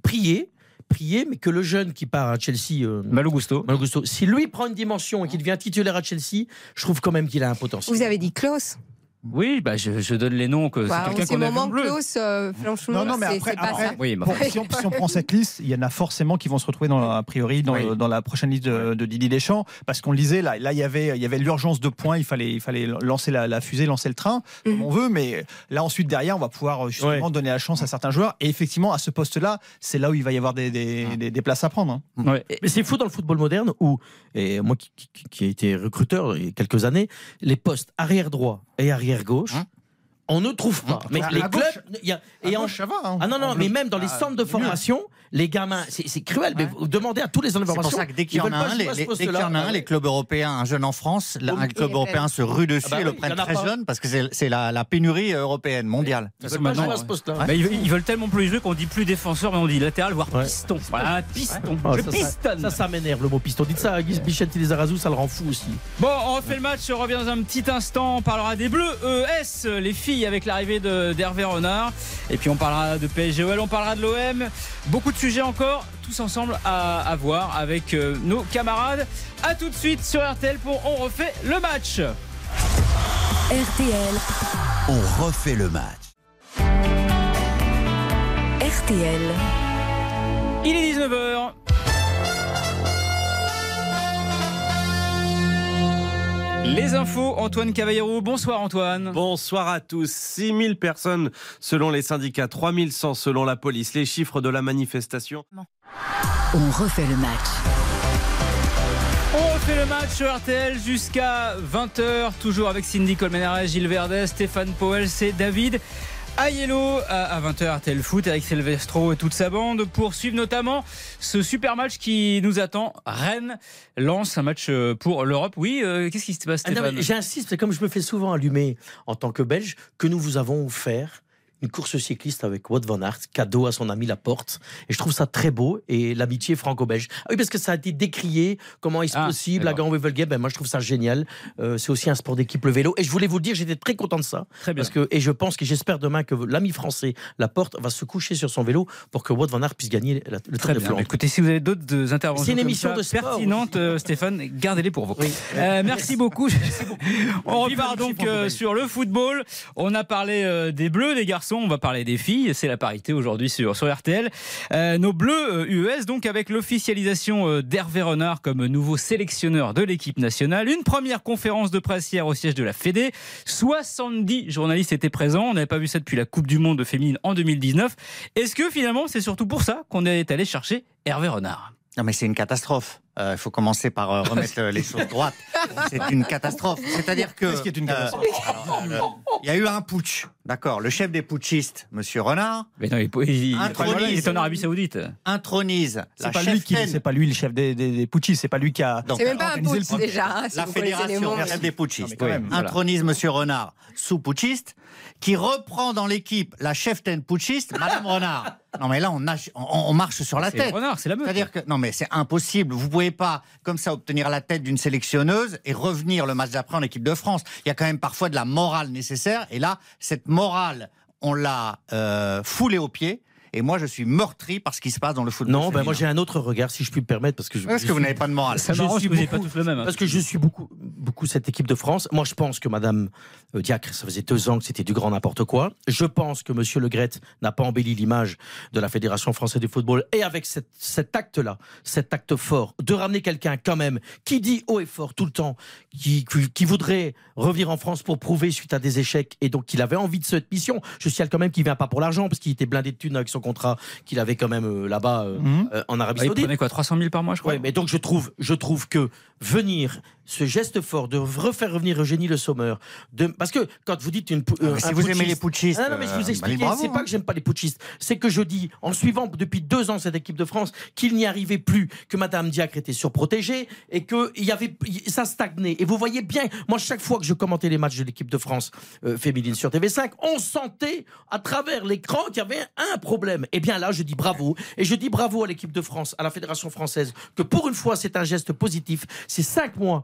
prier, prier, mais que le jeune qui part à Chelsea. euh, Malo Gusto. Malo Gusto, si lui prend une dimension et qu'il devient titulaire à Chelsea, je trouve quand même qu'il a un potentiel. Vous avez dit Klaus. Oui, bah je, je donne les noms que Bah, c'est quelqu'un qu'on a vu en bleu. Klaus, euh, franchement, Non, non, mais après- après- ça. Oui, bah, Bon, si, on, si on prend cette liste, il y en a forcément qui vont se retrouver dans, la- a priori dans, Oui. dans la prochaine liste de, de Didier Deschamps, parce qu'on le disait là, là il y avait il y avait l'urgence de points, il fallait il fallait lancer la, la fusée, lancer le train, comme Mhm. on veut, mais là ensuite derrière on va pouvoir euh, justement donner la chance à certains joueurs, et effectivement à ce poste-là, c'est là où il va y avoir des, des, des- des places à prendre. hein. Ouais. Mais c'est fou dans le football moderne où, et moi qui, qui, qui ai été recruteur il y a quelques années, les postes arrière droit et arrière gauche, Hein on ne trouve pas. Mais les clubs, il y a, et À en- gauche, ça va. hein. ah non non, mais même dans les Ah, centres de formation, les gamins, c'est cruel. Mais vous demandez à tous les de C'est pour ça que dès qu'il y en a un, les, à ce les- dès qu'il y poste-là. en a un, les clubs européens, un jeune en France, là, un club les européen se rue dessus Ah bah et le prennent très jeune parce que c'est la, la pénurie européenne, mondiale. Ils veulent. Bah, ils, ils tellement plus jouer qu'on dit plus défenseur, mais on dit latéral, voire Ouais. piston. Voilà, piston. Je ça, ça- pistonne. Ça, ça m'énerve le mot piston. Dites ça à Guy Bichette Lizarazu, ça le rend fou aussi. Bon, on refait le match, on revient dans un petit instant. On parlera des Bleus ES, les filles, avec l'arrivée de- d'Hervé Renard. Et puis on parlera de PSGOL, on parlera de l'OM. Beaucoup de sujets encore, tous ensemble à, à voir avec euh, nos camarades. A tout de suite sur RTL pour On refait le match. RTL, On refait le match. RTL, Il est 19h. Les infos, Antoine Cavallero. Bonsoir Antoine. Bonsoir à tous. 6000 personnes selon les syndicats, 3100 selon la police. Les chiffres de la manifestation. On refait le match. On refait le match sur RTL jusqu'à 20h, toujours avec Cindy Colmenares, Gilles Verdet, Stéphane Powell, c'est David. Ayello à 20h RTL Foot avec Silvestro et toute sa bande pour suivre notamment ce super match qui nous attend. Rennes lance un match euh, pour l'Europe. Oui, euh, qu'est-ce qui se passe Ah Stéphane? J'insiste, c'est comme je me fais souvent allumer en tant que Belge, que nous vous avons offert une course cycliste avec Wout van Aert, cadeau à son ami Laporte. Et je trouve ça très beau. Et l'amitié franco-belge. Ah oui, parce que ça a été décrié. Comment est-ce Ah, possible à. Grand ben, Moi, je trouve ça génial. Euh, c'est aussi un sport d'équipe, le vélo. Et je voulais vous le dire, j'étais très content de ça. Très bien. Parce que, et je pense que j'espère demain que l'ami français Laporte va se coucher sur son vélo pour que Wout van Aert puisse gagner la- le Très de bien. Écoutez, si vous avez d'autres euh, interventions C'est une émission de sport pertinentes, euh, Stéphane, gardez-les pour vous. Oui. Euh, merci beaucoup. On repart donc euh, sur le football. On a parlé des bleus, des garçons. On va parler des filles. C'est la parité aujourd'hui sur, RTL. Euh, nos bleus euh, UES, donc avec l'officialisation euh, d'Hervé Renard comme nouveau sélectionneur de l'équipe nationale. Une première conférence de presse hier au siège de la Fédé. 70 journalistes étaient présents. On n'avait pas vu ça depuis la Coupe du Monde féminine en 2019. Est-ce que finalement c'est surtout pour ça qu'on est allé chercher Hervé Renard? Non, mais c'est une catastrophe. Euh, Il faut commencer par euh, remettre euh, les choses droites. C'est une catastrophe. C'est-à-dire que. Qu'est-ce qui est une catastrophe euh, Il y a eu un putsch. D'accord. Le chef des putschistes, Monsieur Renard, Mais non, il, il- Un il- est en Arabie Saoudite. intronise la C'est pas, lui qui- c'est pas lui le chef des, des, des putschistes, c'est pas lui qui a. Donc, C'est même pas un le putsch déjà, hein, si la fédération mots. chef des Non, putschistes quand même. Voilà. intronise Monsieur Renard sous putschiste, qui reprend dans l'équipe la cheftaine putschiste, Madame Renard. Non mais là on, nage- on- on marche sur la tête. Renard, c'est la meute. C'est-à-dire que non mais c'est impossible. Vous pouvez pas comme ça obtenir la tête d'une sélectionneuse et revenir le match d'après en équipe de France. Il y a quand même parfois de la morale nécessaire. Et là, cette morale, on l'a euh, foulée aux pieds. Et moi, je suis meurtri par ce qui se passe dans le football. Non, ben moi j'ai un autre regard, si je puis me permettre, parce que je, Parce je que vous n'avez pas de morale. Ça je suis pas beaucoup- tous le même. hein. Parce que je suis beaucoup, beaucoup cette équipe de France. Moi, je pense que Madame euh, Diacre, ça faisait deux ans que c'était du grand n'importe quoi. Je pense que Monsieur Le Gret n'a pas embelli l'image de la Fédération française de football. Et avec cette- cet acte-là, cet acte fort, de ramener quelqu'un quand même qui dit haut et fort tout le temps, qui, qui, qui voudrait revenir en France pour prouver suite à des échecs, et donc qu'il avait envie de cette mission. Je signale quand même qu'il vient pas pour l'argent, parce qu'il était blindé de thunes avec son contrat qu'il avait quand même euh, là-bas euh, en Arabie Ah, il Saoudite. prenait quoi 300 000 par mois, je crois Ouais, mais donc je trouve, je trouve que venir, ce geste fort de refaire revenir Eugénie Le Sommer, de, parce que quand vous dites une, Non, euh, si un vous aimez les putschistes, Ah non, mais je euh, vous bah, les explique, bravo, c'est pas que j'aime pas les putschistes, c'est que je dis, en suivant depuis deux ans cette équipe de France, qu'il n'y arrivait plus, que Madame Diacre était surprotégée et que il y avait, ça stagnait. Et vous voyez bien, moi chaque fois que je commentais les matchs de l'équipe de France euh, féminine sur TV5, on sentait à travers l'écran qu'il y avait un problème. Et bien là, je dis bravo et je dis bravo à l'équipe de France, à la fédération française, que pour une fois c'est un geste positif. C'est cinq mois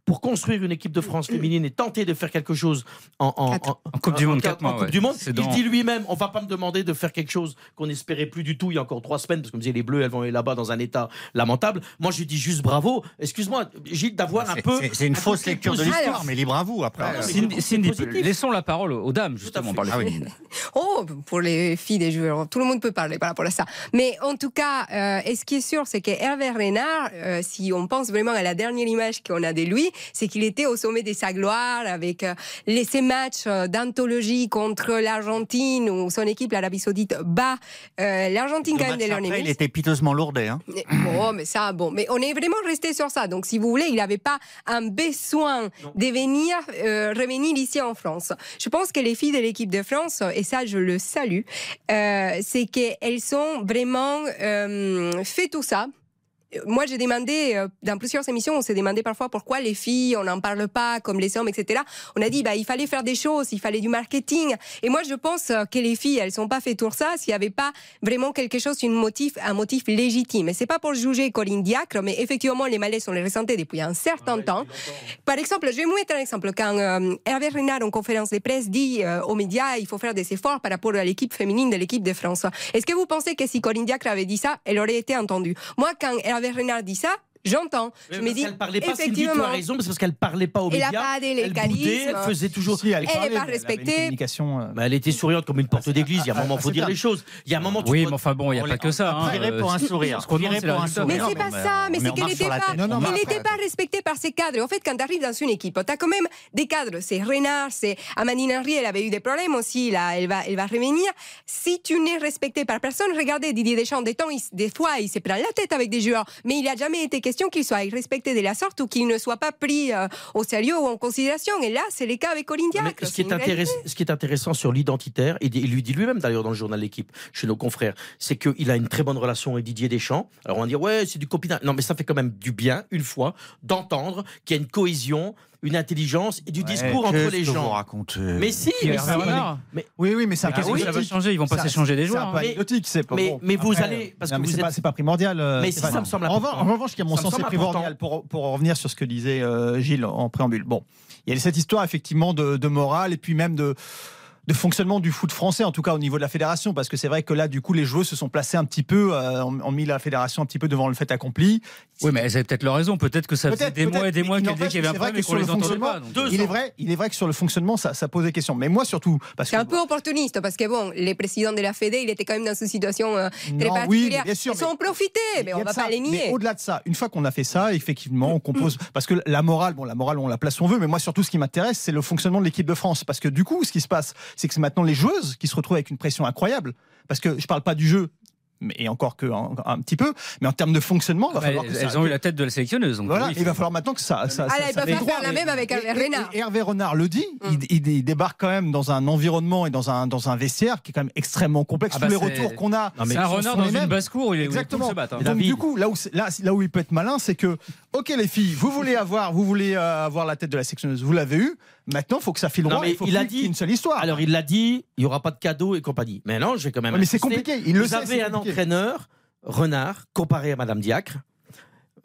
pour construire une équipe de France féminine et tenter de faire quelque chose en, en, Quatre. En Coupe du Monde, en- quatre en mois, Coupe ouais. du Monde. C'est Il dans- dit lui-même, on va pas me demander de faire quelque chose qu'on n'espérait plus du tout il y a encore trois semaines, parce que comme je disais, les Bleus, elles vont aller là-bas dans un état lamentable. Moi, je dis juste bravo. Excuse-moi, Gilles, d'avoir un C'est- peu. c'est- une un fausse lecture de l'histoire, mais libre à vous après. Ah, non, mais Cindy, c'est Cindy, laissons la parole aux dames, justement, par Ah oui. Oh, pour les filles des joueurs, tout le monde peut parler par rapport à ça. Mais en tout cas, euh, et ce qui est sûr, c'est que Hervé Renard, euh, si on pense vraiment à la dernière image qu'on a de lui, c'est qu'il était au sommet de sa gloire avec euh, les, ces matchs euh, d'anthologie contre l'Argentine où son équipe, l'Arabie Saoudite, bat euh, l'Argentine quand même de après, il était piteusement lourdé. Hein. Bon, mais ça, bon, mais on est vraiment resté sur ça. Donc, si vous voulez, il n'avait pas un besoin de venir euh, revenir ici en France. Je pense que les filles de l'équipe de France, et ça, je le salue, euh, c'est qu'elles sont vraiment fait tout ça. Moi, j'ai demandé, euh, dans plusieurs émissions, on s'est demandé parfois pourquoi les filles, on n'en parle pas comme les hommes, etc. On a dit, bah, il fallait faire des choses, il fallait du marketing. Et moi, je pense euh, que les filles, elles sont pas fait tout ça s'il n'y avait pas vraiment quelque chose, une motif, un motif légitime. Et c'est pas pour juger Corinne Diacre, mais effectivement, les malaises, on les ressentait depuis un certain temps. Par exemple, je vais vous mettre un exemple. Quand euh, Hervé Renard, en conférence de presse, dit euh, aux médias, il faut faire des efforts par rapport à l'équipe féminine de l'équipe de France. Est-ce que vous pensez que si Corinne Diacre avait dit ça, elle aurait été entendue? Moi, quand Hervé Renard dit ça, J'entends. Je me dis. Elle parlait pas, effectivement. Tu as raison, parce qu'elle parlait pas aux médias. Elle a pas des elle, boudait, elle faisait toujours. Si, elle, elle n'est pas respectée. Elle, euh. bah, elle était souriante comme une porte bah, d'église. Il y a un moment, ah, faut dire les choses. Il y a un moment. Oui, mais enfin bon, il n'y a pas que ça. On dirait pour un sourire. On dirait pour un sourire. Mais c'est pas ça. Mais c'est qu'elle n'était pas, respectée par ses cadres. En fait, quand tu arrives dans une équipe, tu as quand même des cadres. C'est Renard, c'est Amandine Henry. Elle avait eu des problèmes aussi. Là, elle va, revenir. Si tu n'es respecté par personne, regardez Didier Deschamps. Des fois, il se prend la tête avec des joueurs, mais il a jamais été question question qu'ils soient respectés de la sorte ou qu'il ne soit pas pris euh, au sérieux ou en considération. Et là, c'est le cas avec Colin Diacre. Ce, qui est intéressant, ce qui est intéressant sur l'identitaire, et il lui dit lui-même d'ailleurs dans le journal L'équipe, chez nos confrères, c'est qu'il a une très bonne relation avec Didier Deschamps. Alors on va dire, ouais, c'est du copinage. Non, mais ça fait quand même du bien, une fois, d'entendre qu'il y a une cohésion une intelligence et du discours entre les gens. Mais si, mais si. Mais... Oui, oui, mais ah ça, va changer Ils vont pas s'échanger des joueurs. C'est hein. anecdotique, c'est pas Mais, vous allez euh, parce que êtes c'est pas primordial. Mais si ça me semble En revanche, qui à mon sens c'est primordial pour pour revenir sur ce que disait euh, Gilles en préambule. Bon, il y a cette histoire effectivement de morale et puis même de de fonctionnement du foot français, en tout cas au niveau de la fédération, parce que c'est vrai que là, du coup, les joueurs se sont placés un petit peu, euh, ont mis la fédération un petit peu devant le fait accompli. Oui, mais elles avaient peut-être leur raison. Peut-être que ça peut faisait des mois et des mois qu'il y avait un problème et qu'on les entendait pas. Il, est vrai, il est vrai que sur le fonctionnement, ça, pose des questions. Mais moi, surtout. C'est un peu opportuniste, parce que bon, les présidents de la Fédé, il était quand même dans une situation euh, très non, particulière. Ils ont profité, mais on ne va pas les nier. Au-delà de ça, une fois qu'on a fait ça, effectivement, on compose. Mm. Parce que la morale, bon, la morale, on la place où on veut, mais moi, surtout, ce qui m'intéresse, c'est le fonctionnement de l'équipe de France. Parce que du coup, ce qui se passe, c'est que c'est maintenant les joueuses qui se retrouvent avec une pression incroyable. Parce que je ne parle pas du jeu, et encore que un, un, petit peu, mais en termes de fonctionnement, il va ah bah, falloir elles, ça... ont eu la tête de la sélectionneuse. Donc voilà, il va falloir maintenant que ça. ça, ah ça, là, ça il va faire la même avec Hervé Renard. Hervé Renard le dit, mm. il, débarque quand même dans un environnement et dans un dans un vestiaire qui est quand même extrêmement complexe. Ah Tous bah les retours qu'on a, c'est un renard dans une basse cour. Il est exactement. Où il se battre, hein. Donc du coup, là où là, là où il peut être malin, c'est que ok les filles, vous voulez avoir vous voulez euh, avoir la tête de la sélectionneuse, vous l'avez eu Maintenant, il faut que ça file droit. il faut il a dit une seule histoire. Alors, il l'a dit, il n'y aura pas de cadeaux et compagnie. Mais non, je vais quand même. Mais c'est compliqué. Il le Vous avez un entraîneur, Renard, comparé à Madame Diacre.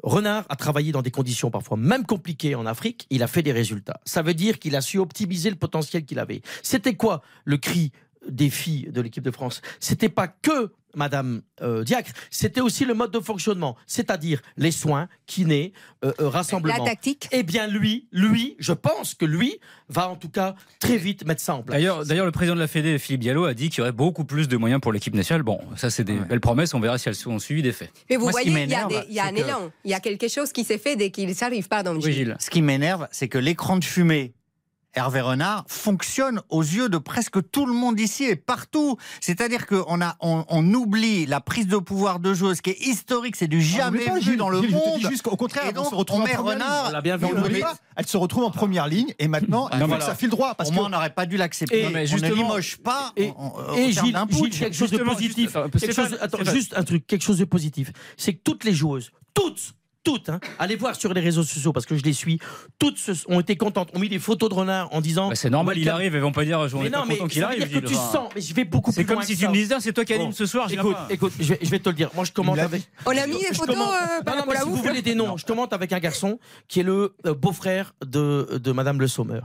Renard a travaillé dans des conditions parfois même compliquées en Afrique. Il a fait des résultats. Ça veut dire qu'il a su optimiser le potentiel qu'il avait. C'était quoi le cri des filles de l'équipe de France? C'était pas que Madame euh, Diacre, c'était aussi le mode de fonctionnement, c'est-à-dire les soins, kinés, euh, euh, rassemblement. La tactique. Eh bien, lui, lui, je pense que lui va en tout cas très vite mettre ça en place. D'ailleurs, le président de la Fédé, Philippe Diallo, a dit qu'il y aurait beaucoup plus de moyens pour l'équipe nationale. Bon, ça, c'est des belles promesses. On verra si elles sont suivies des faits. Mais vous voyez, il y a, des, un élan, il y a quelque chose qui s'est fait dès qu'ils arrivent. Pardon. Oui, Gilles. Ce qui m'énerve, c'est que l'écran de fumée Hervé Renard, fonctionne aux yeux de presque tout le monde ici et partout. C'est-à-dire qu'on a, on, oublie la prise de pouvoir de joueuse qui est historique, c'est du ah, jamais vu dans le monde. Juste, au contraire, se retrouve en Renard, ligne. Elle se retrouve en première ligne et maintenant, il faut voilà. que ça file droit. Parce Au moins, on n'aurait pas dû l'accepter. On ne limoge pas. Et, et Gilles, Gilles, quelque chose de positif. Juste un truc, quelque chose de positif. C'est que toutes les joueuses, toutes toutes, hein. allez voir sur les réseaux sociaux parce que je les suis, toutes ont été contentes, ont mis des photos de renards en disant. Bah c'est normal, il arrive, elles vont pas dire je mais non, mais tu bah. sens, mais je vais beaucoup plus loin. C'est comme si tu me disais, ah, c'est toi qui anime ce soir. Écoute, écoute, je vais, te le dire. Moi, je commente avec. Oh, On l'a mis les photos. Euh, non, non, si vous voulez des noms, je commente avec un garçon qui est le euh, beau-frère de de Madame Le Sommer.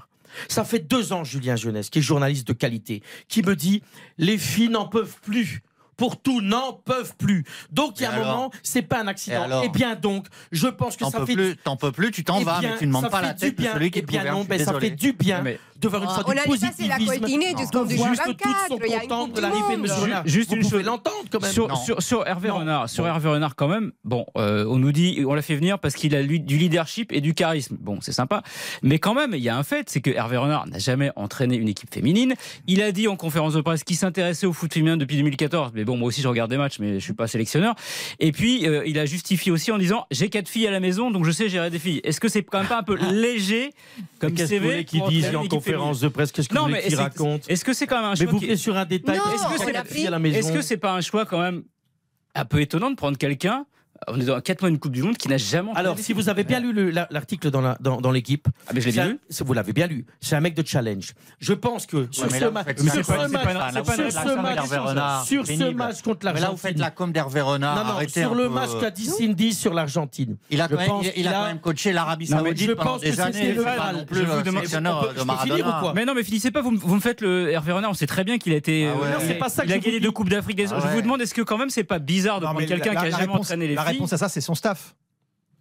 Ça fait deux ans, Julien Jeunesse, qui est journaliste de qualité, qui me dit les filles n'en peuvent plus pour tout n'en peuvent plus. Donc il y a un alors, moment, c'est pas un accident. Et, eh bien donc, je pense que ça fait. Plus, t'en peux plus, tu t'en eh vas, mais tu ne demandes pas la tête bien, de celui qui et eh bien non, ben, ça fait du bien. Mais de faire une. On l'a coltinée de l'arrivée de M. Juste une chose. l'entendre quand même. Sur, Hervé. Renard, sur Hervé Renard quand même. Bon, euh, on nous dit, on l'a fait venir parce qu'il a du leadership et du charisme. Bon, c'est sympa, mais quand même, il y a un fait, c'est que Hervé Renard n'a jamais entraîné une équipe féminine. Il a dit en conférence de presse qu'il s'intéressait au foot féminin depuis 2014. Mais bon, moi aussi, je regarde des matchs, mais je suis pas sélectionneur. Et puis, euh, il a justifié aussi en disant, j'ai quatre filles à la maison, donc je sais gérer des filles. Est-ce que c'est quand même pas un peu léger comme CV qui disent conférence de presse Qu'est-ce que non, vous voulez qu'il raconte Est-ce que c'est quand même un choix Mais vous qui... sur un détail Est-ce que c'est pas un choix quand même un peu étonnant de prendre quelqu'un on est dans 4 mois une Coupe du Monde qui n'a jamais. Alors, si vous avez bien lu l'article dans l'équipe, dans, dans ah, mais je l'ai bien lu. Vous l'avez bien lu. C'est un mec de challenge. Je pense que sur ce match, sur ce match contre l'Argentine, là vous faites la com d'Hervé Renard. sur le match qu'a dit Cindy sur l'Argentine. Il a quand même coaché l'Arabie Saoudite Je pense pendant des années. plus euh, de Maradona. Mais non, mais finissez pas. Vous me faites le Hervé Renard. On sait très bien qu'il a été. Ah il a gagné deux coupes d'Afrique. Ah je vous demande, est-ce que quand même c'est pas bizarre de prendre quelqu'un qui a jamais entraîné les réponse à ça, c'est son staff.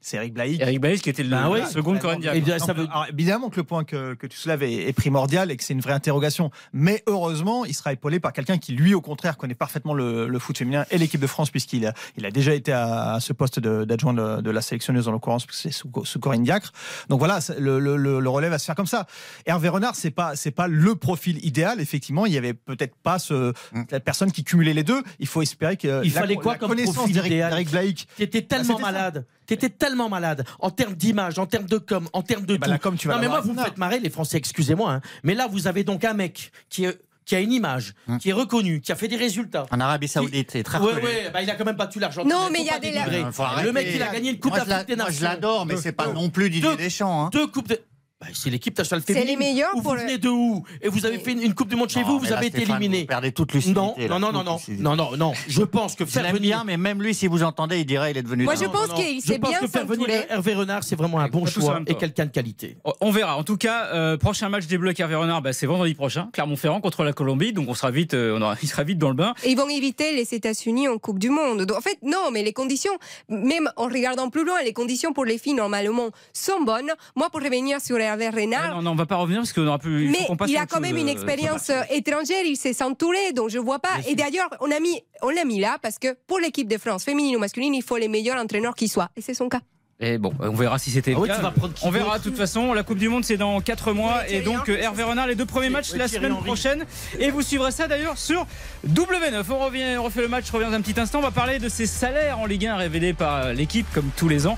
C'est Eric Blaïk. Eric Bailly qui était le Ben ouais. second Corinne bien, ça veut- alors, évidemment que le point que, que tu soulèves est, est primordial et que c'est une vraie interrogation. Mais heureusement, il sera épaulé par quelqu'un qui, lui, au contraire, connaît parfaitement le, le foot féminin et l'équipe de France, puisqu'il a, il a déjà été à, à ce poste d'adjoint de, de la sélectionneuse, en l'occurrence, parce que c'est sous, sous Corinne Diacre. Donc voilà, le, le, le, le relais va se faire comme ça. Hervé Renard, c'est pas, c'est pas le profil idéal. Effectivement, il y avait peut-être pas ce, Mm. la personne qui cumulait les deux. Il faut espérer que Il la, fallait quoi la comme connaissance profil d'Eric idéal d'Eric Blaïk. T'étais tellement ça. T'étais tellement malade en termes d'image, en termes de com, en termes de tout. la com, tu vas non mais moi vous me faites marrer les Français, excusez-moi. hein. Mais là vous avez donc un mec qui est- qui a une image, Hum. qui est reconnu, qui a fait des résultats. En Arabie Saoudite, c'est très reconnu. ouais, bah, il a quand même pas tout l'argent. Non, mais il y a des- faut Le mec, il a gagné une Coupe la- d'Afrique des moi, Nations. je l'adore, mais c'est pas non plus Didier deux- Deschamps. hein. Deux coupes de. Bah, c'est l'équipe nationale C'est féminine. les meilleurs Où pour Vous le- venez de où Et vous avez fait une, une Coupe du Monde chez Non, vous, vous là, avez été éliminé. Vous perdez toute lucidité. Non, là, non, non, non, non, non, non. Je pense que Je faire venir. bien, mais même lui, si vous entendez, il dirait il est devenu. Moi, je pense qu'il je sait pense bien que faire venir. Hervé Renard, c'est vraiment un bon choix et quelqu'un de qualité. On verra. En tout cas, euh, prochain match des Bleus avec Hervé Renard, bah, c'est vendredi prochain, Clermont-Ferrand contre la Colombie. Donc on sera vite, euh, on aura- il sera vite dans le bain. Et ils vont éviter les États-Unis en Coupe du Monde. Donc, en fait, non, mais les conditions, même en regardant plus loin, les conditions pour les filles, normalement, sont bonnes. Moi, pour revenir sur Ouais, Renard, non, non, on va pas revenir parce qu'on aura plus. mais il à a quand même une euh, expérience euh, étrangère, il s'est entouré, donc je vois pas. Bien. Et d'ailleurs, on a mis, on l'a mis là parce que pour l'équipe de France, féminine ou masculine, il faut les meilleurs entraîneurs qui soient. Et c'est son cas. Et bon, on verra si c'était Ah On verra. De toute façon, la Coupe du Monde c'est dans 4 mois Oui, et donc euh, Hervé Renard les deux premiers matchs Oui, la semaine Henry. prochaine et vous suivrez ça d'ailleurs sur W9. On revient, on refait le match, je reviens dans un petit instant. On va parler de ces salaires en Ligue 1 révélés par euh, l'équipe comme tous les ans.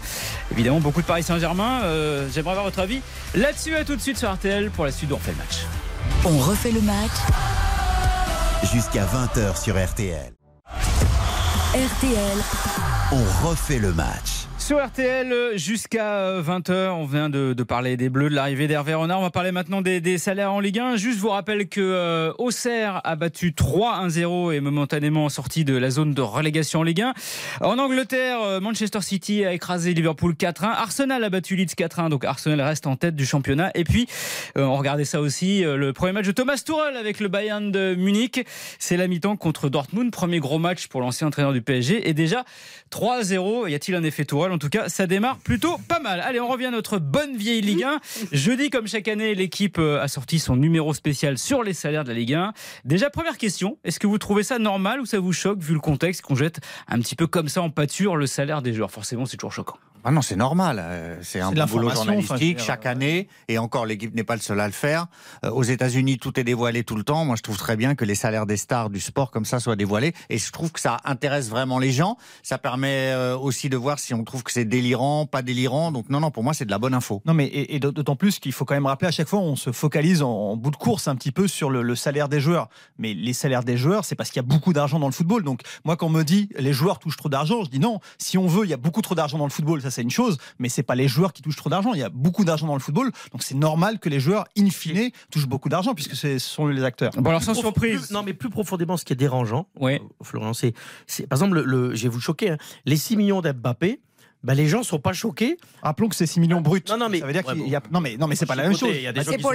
Évidemment, beaucoup de Paris Saint-Germain. Euh, J'aimerais avoir votre avis là-dessus. À tout de suite sur RTL pour la suite de on refait le match. On refait le match. Jusqu'à 20h sur RTL. RTL. On refait le match. Sur RTL euh, jusqu'à 20h, on vient de, parler des Bleus, de l'arrivée d'Hervé Renard. On va parler maintenant des, salaires en Ligue 1. Juste vous rappelle que euh, Auxerre a battu 3-1-0 et momentanément sorti de la zone de relégation en Ligue 1. En Angleterre, euh, Manchester City a écrasé Liverpool 4-1. Arsenal a battu Leeds 4-1, donc Arsenal reste en tête du championnat. Et puis, euh, on regardait ça aussi, euh, le premier match de Thomas Tuchel avec le Bayern de Munich. C'est la mi-temps contre Dortmund, premier gros match pour l'ancien entraîneur du PSG. Et déjà 3-0, y a-t-il un effet Tourelle En tout cas, ça démarre plutôt pas mal. Allez, on revient à notre bonne vieille Ligue 1. Jeudi, comme chaque année, l'équipe euh, a sorti son numéro spécial sur les salaires de la Ligue 1. Déjà, première question, est-ce que vous trouvez ça normal ou ça vous choque vu le contexte qu'on jette un petit peu comme ça en pâture le salaire des joueurs? Forcément, c'est toujours choquant. Ah non, c'est normal. euh, C'est un bon boulot enfin, journalistique chaque année. Et encore, l'équipe n'est pas le seul à le faire. Euh, aux États-Unis, tout est dévoilé tout le temps. Moi, je trouve très bien que les salaires des stars du sport comme ça soient dévoilés. Et je trouve que ça intéresse vraiment les gens. Ça permet euh, aussi de voir si on trouve que c'est délirant, pas délirant. Donc non, non, pour moi, c'est de la bonne info. Non, mais et, et d'autant plus qu'il faut quand même rappeler à chaque fois, on se focalise en, en bout de course un petit peu sur le, le salaire des joueurs. Mais les salaires des joueurs, c'est parce qu'il y a beaucoup d'argent dans le football. Donc moi, quand on me dit les joueurs touchent trop d'argent, je dis non. Si on veut, il y a beaucoup trop d'argent dans le football, ça c'est une chose. Mais c'est pas les joueurs qui touchent trop d'argent. Il y a beaucoup d'argent dans le football, donc c'est normal que les joueurs, in fine, touchent beaucoup d'argent puisque ce sont les acteurs. Bon, alors sans Plus- surprise. plus- non, mais plus profondément, ce qui est dérangeant, Ouais. euh, Florian, c'est, par exemple, le, le- je vais vous choquer, hein, les 6 millions d'Mbappé, ben, les gens sont pas choqués. Rappelons que c'est 6 millions bruts. Non, non, mais- ça veut dire ouais, qu'il bon. y a non mais non mais c'est pas la même chose. Il y a des Bah, gens c'est qui sont-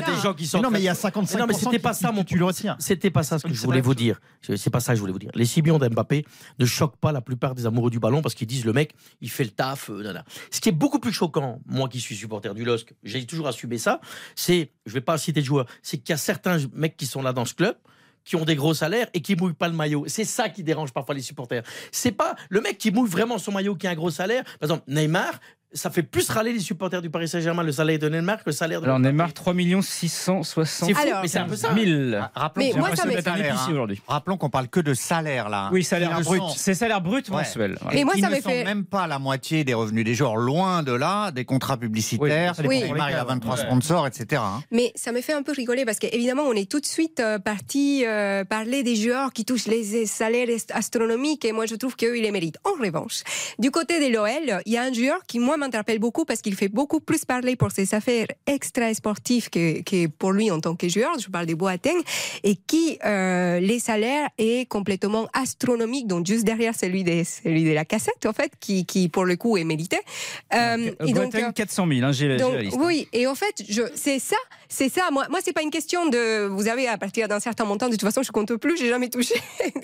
pas des gens qui sont non mais il y a en train 55 Non, mais c'était pas ça, mon tu le retiens. C'était pas ça ce que je voulais la vous dire. C'est pas ça que je voulais vous dire. Les 6 millions d'Mbappé ne choquent pas la plupart des amoureux du ballon parce qu'ils disent le mec, il fait le taf. euh. Ce qui est beaucoup plus choquant, moi qui suis supporter du LOSC, j'ai toujours assumé ça, c'est, je vais pas citer de joueurs, c'est qu'il y a certains mecs qui sont là dans ce club qui ont des gros salaires et qui mouillent pas le maillot. C'est ça qui dérange parfois les supporters. C'est pas le mec qui mouille vraiment son maillot qui a un gros salaire. Par exemple, Neymar, ça fait plus râler les supporters du Paris Saint-Germain le salaire de Neymar que le salaire de Alors. Neymar 3 660 C'est fou, Alors, mais c'est un peu ça. 1000. Rappelons Mais qu'on moi, parle ça que m'est- de salaire, ici hein. aujourd'hui. Rappelons qu'on parle que de salaire là. Oui, salaire brut. C'est salaire brut Ouais. mensuel. ouais. Mais moi, Qui ça ne me sont fait- même pas la moitié des revenus des joueurs, loin de là, des contrats publicitaires. Oui. pour Neymar, il a lesquels, 23 ouais. sponsors, etc. hein. Mais ça me fait un peu rigoler parce qu'évidemment, on est tout de suite euh, parti euh, parler des joueurs qui touchent les salaires astronomiques et moi, je trouve qu'eux, ils les méritent. En revanche, du côté de l'OL, il y a un joueur qui, moi, m'interpelle beaucoup parce qu'il fait beaucoup plus parler pour ses affaires extra-sportives que, que pour lui en tant que joueur. Je parle de Boateng et qui, euh, les salaires est complètement astronomique, donc juste derrière celui de, celui de la cassette, en fait, qui, qui pour le coup est mérité. Euh, et donc, Boateng, euh, 400 000, hein, j'ai donc, la liste. oui, et en fait, je, c'est ça, c'est ça. Moi, moi, c'est pas une question de, vous avez à partir d'un certain montant. De toute façon, je compte plus, j'ai jamais touché.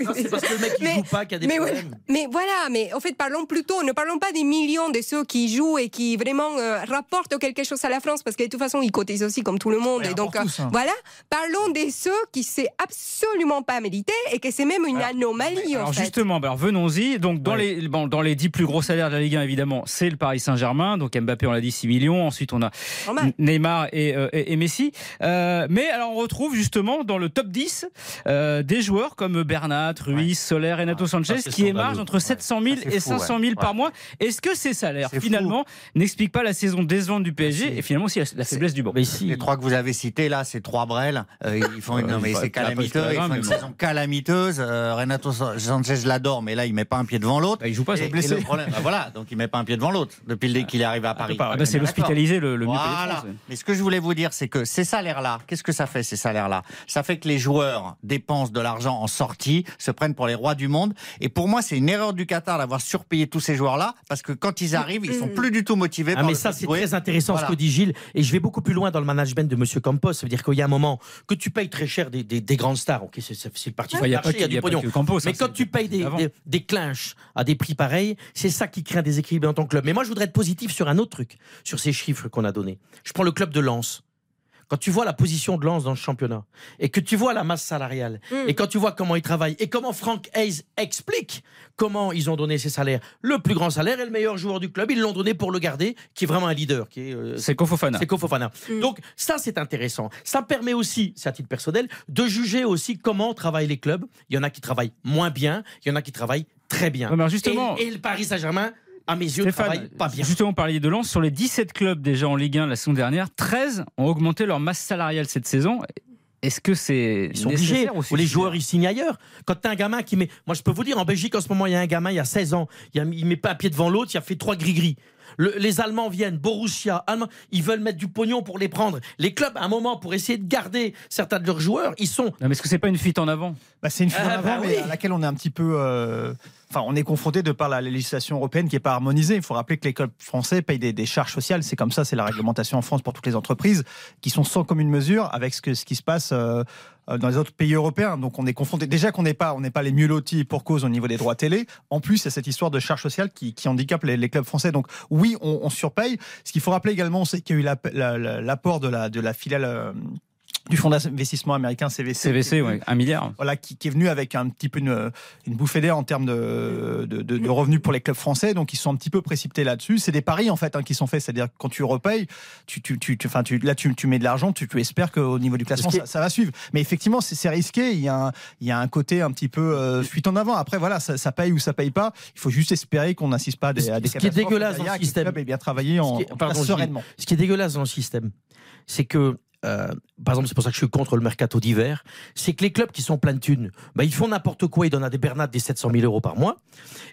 Non, C'est parce que le mec qui Mais- joue pas, qui a des mais problèmes. Mais voilà, mais en fait, parlons plutôt, ne parlons pas des millions de ceux qui jouent et qui vraiment euh, rapportent quelque chose à la France, parce que de toute façon, ils cotisent aussi comme tout le monde. Et donc, tous, hein. voilà, parlons de ceux qui c'est absolument pas mérité et que c'est même une anomalie, en Alors fait. justement, alors venons-y. Donc dans Ouais. les bon, dans les 10 plus gros salaires de la Ligue 1 évidemment, c'est le Paris Saint-Germain. Donc Mbappé on l'a dit 6 millions. Ensuite on a Normal. Neymar et, euh, et- et Messi. Euh, mais alors on retrouve justement dans le top 10 euh, des joueurs comme Bernat, Ruiz, Soler, Renato Ah, Sanchez qui émargent entre 700 000 Ça, c'est et fou, 500 000 ouais. par mois. Est-ce que ces salaires fou. Finalement n'expliquent pas la saison décevante du PSG et finalement aussi la, la faiblesse du banc Mais si. Les trois que vous avez cités là, c'est trois brels. Euh, ils font une, mais c'est calamiteux. Ils font saison calamiteuse. Euh, Renato Sanchez l'adore, mais là il met pas un pied devant l'autre. Bah, il joue pas. Et, ça. et le problème, bah voilà, donc il met pas un pied devant l'autre depuis le qu'il est arrivé à Paris. Ah bah, c'est l'hospitalisé le, le mieux Voilà. Mais ce que je voulais vous dire, c'est que ces salaires-là, qu'est-ce que ça fait ces salaires-là? Ça fait que les joueurs dépensent de l'argent en sortie, se prennent pour les rois du monde. Et pour moi, c'est une erreur du Qatar d'avoir surpayé tous ces joueurs-là, parce que quand ils arrivent, ils sont plus du tout motivés. Ah par mais ça c'est très intéressant Voilà. ce que dit Gilles et je vais beaucoup plus loin dans le management de Monsieur Campos. Ça veut dire qu'il y a un moment que tu payes très cher des, des- des grandes stars. Ok, c'est c'est le parti y a pas marché, que- il y a il y du a pas pognon. que Campos, Mais hein, quand tu payes des, des, des clinches à des prix pareils, c'est ça qui crée un déséquilibre dans ton club. Mais moi je voudrais être positif sur un autre truc, sur ces chiffres qu'on a donnés. Je prends le club de Lens. Quand tu vois la position de Lens dans le championnat et que tu vois la masse salariale Mm. et quand tu vois comment ils travaillent et comment Frank Hayes explique comment ils ont donné ces salaires, le plus grand salaire et le meilleur joueur du club, ils l'ont donné pour le garder, qui est vraiment un leader, qui est euh, C'est Kofofana. c'est Kofofana. Mm. Donc ça c'est intéressant. Ça permet aussi, c'est à titre personnel, de juger aussi comment travaillent les clubs. Il y en a qui travaillent moins bien, il y en a qui travaillent très bien. Justement- et, et le Paris Saint-Germain, à mes yeux, Stéphane, travaille pas bien. justement, parliez de Lens. Sur les 17 clubs déjà en Ligue 1 la saison dernière, 13 ont augmenté leur masse salariale cette saison. Est-ce que c'est Ils sont nécessaire obligés. ou Ou les joueurs, ils signent ailleurs. Quand t'as un gamin qui met. Moi, je peux vous dire, en Belgique, en ce moment, il y a un gamin, il y a 16 ans. Il, a- il met pas un pied devant l'autre, il a fait trois gris-gris. Le- les Allemands viennent, Borussia, Allemand, ils veulent mettre du pognon pour les prendre. Les clubs, à un moment, pour essayer de garder certains de leurs joueurs, ils sont. Non, mais est-ce que c'est pas une fuite en avant? Bah, c'est une fuite en Ah, avant, bah mais oui. à laquelle on est un petit peu. euh, Enfin, on est confronté de par la législation européenne qui n'est pas harmonisée. Il faut rappeler que les clubs français payent des, charges sociales. C'est comme ça, c'est la réglementation en France pour toutes les entreprises qui sont sans commune mesure avec ce, qui se passe euh, euh, dans les autres pays européens. Donc, on est confronté. Déjà qu'on n'est pas, on n'est pas les mieux lotis pour cause au niveau des droits télé. En plus, il y a cette histoire de charges sociales qui, qui handicape les, clubs français. Donc, oui, on, surpaye. Ce qu'il faut rappeler également, c'est qu'il y a eu l'app- la- la- l'apport de la, de la filiale. Du fonds d'investissement américain CVC. CVC, ouais, un milliard. voilà, qui, qui est venu avec un petit peu une, une bouffée d'air en termes de, de, de- de revenus pour les clubs français. Donc, ils sont un petit peu précipités là-dessus. C'est des paris, en fait, hein, qui sont faits. C'est-à-dire que quand tu repayes, tu, tu, tu, tu- enfin, tu, là, tu, tu mets de l'argent, tu, tu espères qu'au niveau du classement, ça, ça va suivre. Mais effectivement, c'est risqué. Il y, a un, il y a un côté un petit peu euh, fuite en avant. Après, voilà, ça, ça paye ou ça paye pas. Il faut juste espérer qu'on n'assiste pas à des, Ce- à des ce qui est dégueulasse dans le système. bien travaillé en, Ce qui est- en pardon, place Gilles. sereinement. Ce qui est dégueulasse dans le système, c'est que, euh, par exemple, c'est pour ça que je suis contre le mercato d'hiver, c'est que les clubs qui sont pleins de thunes, bah, ils font n'importe quoi, ils donnent à des Bernat des 700 000 euros par mois,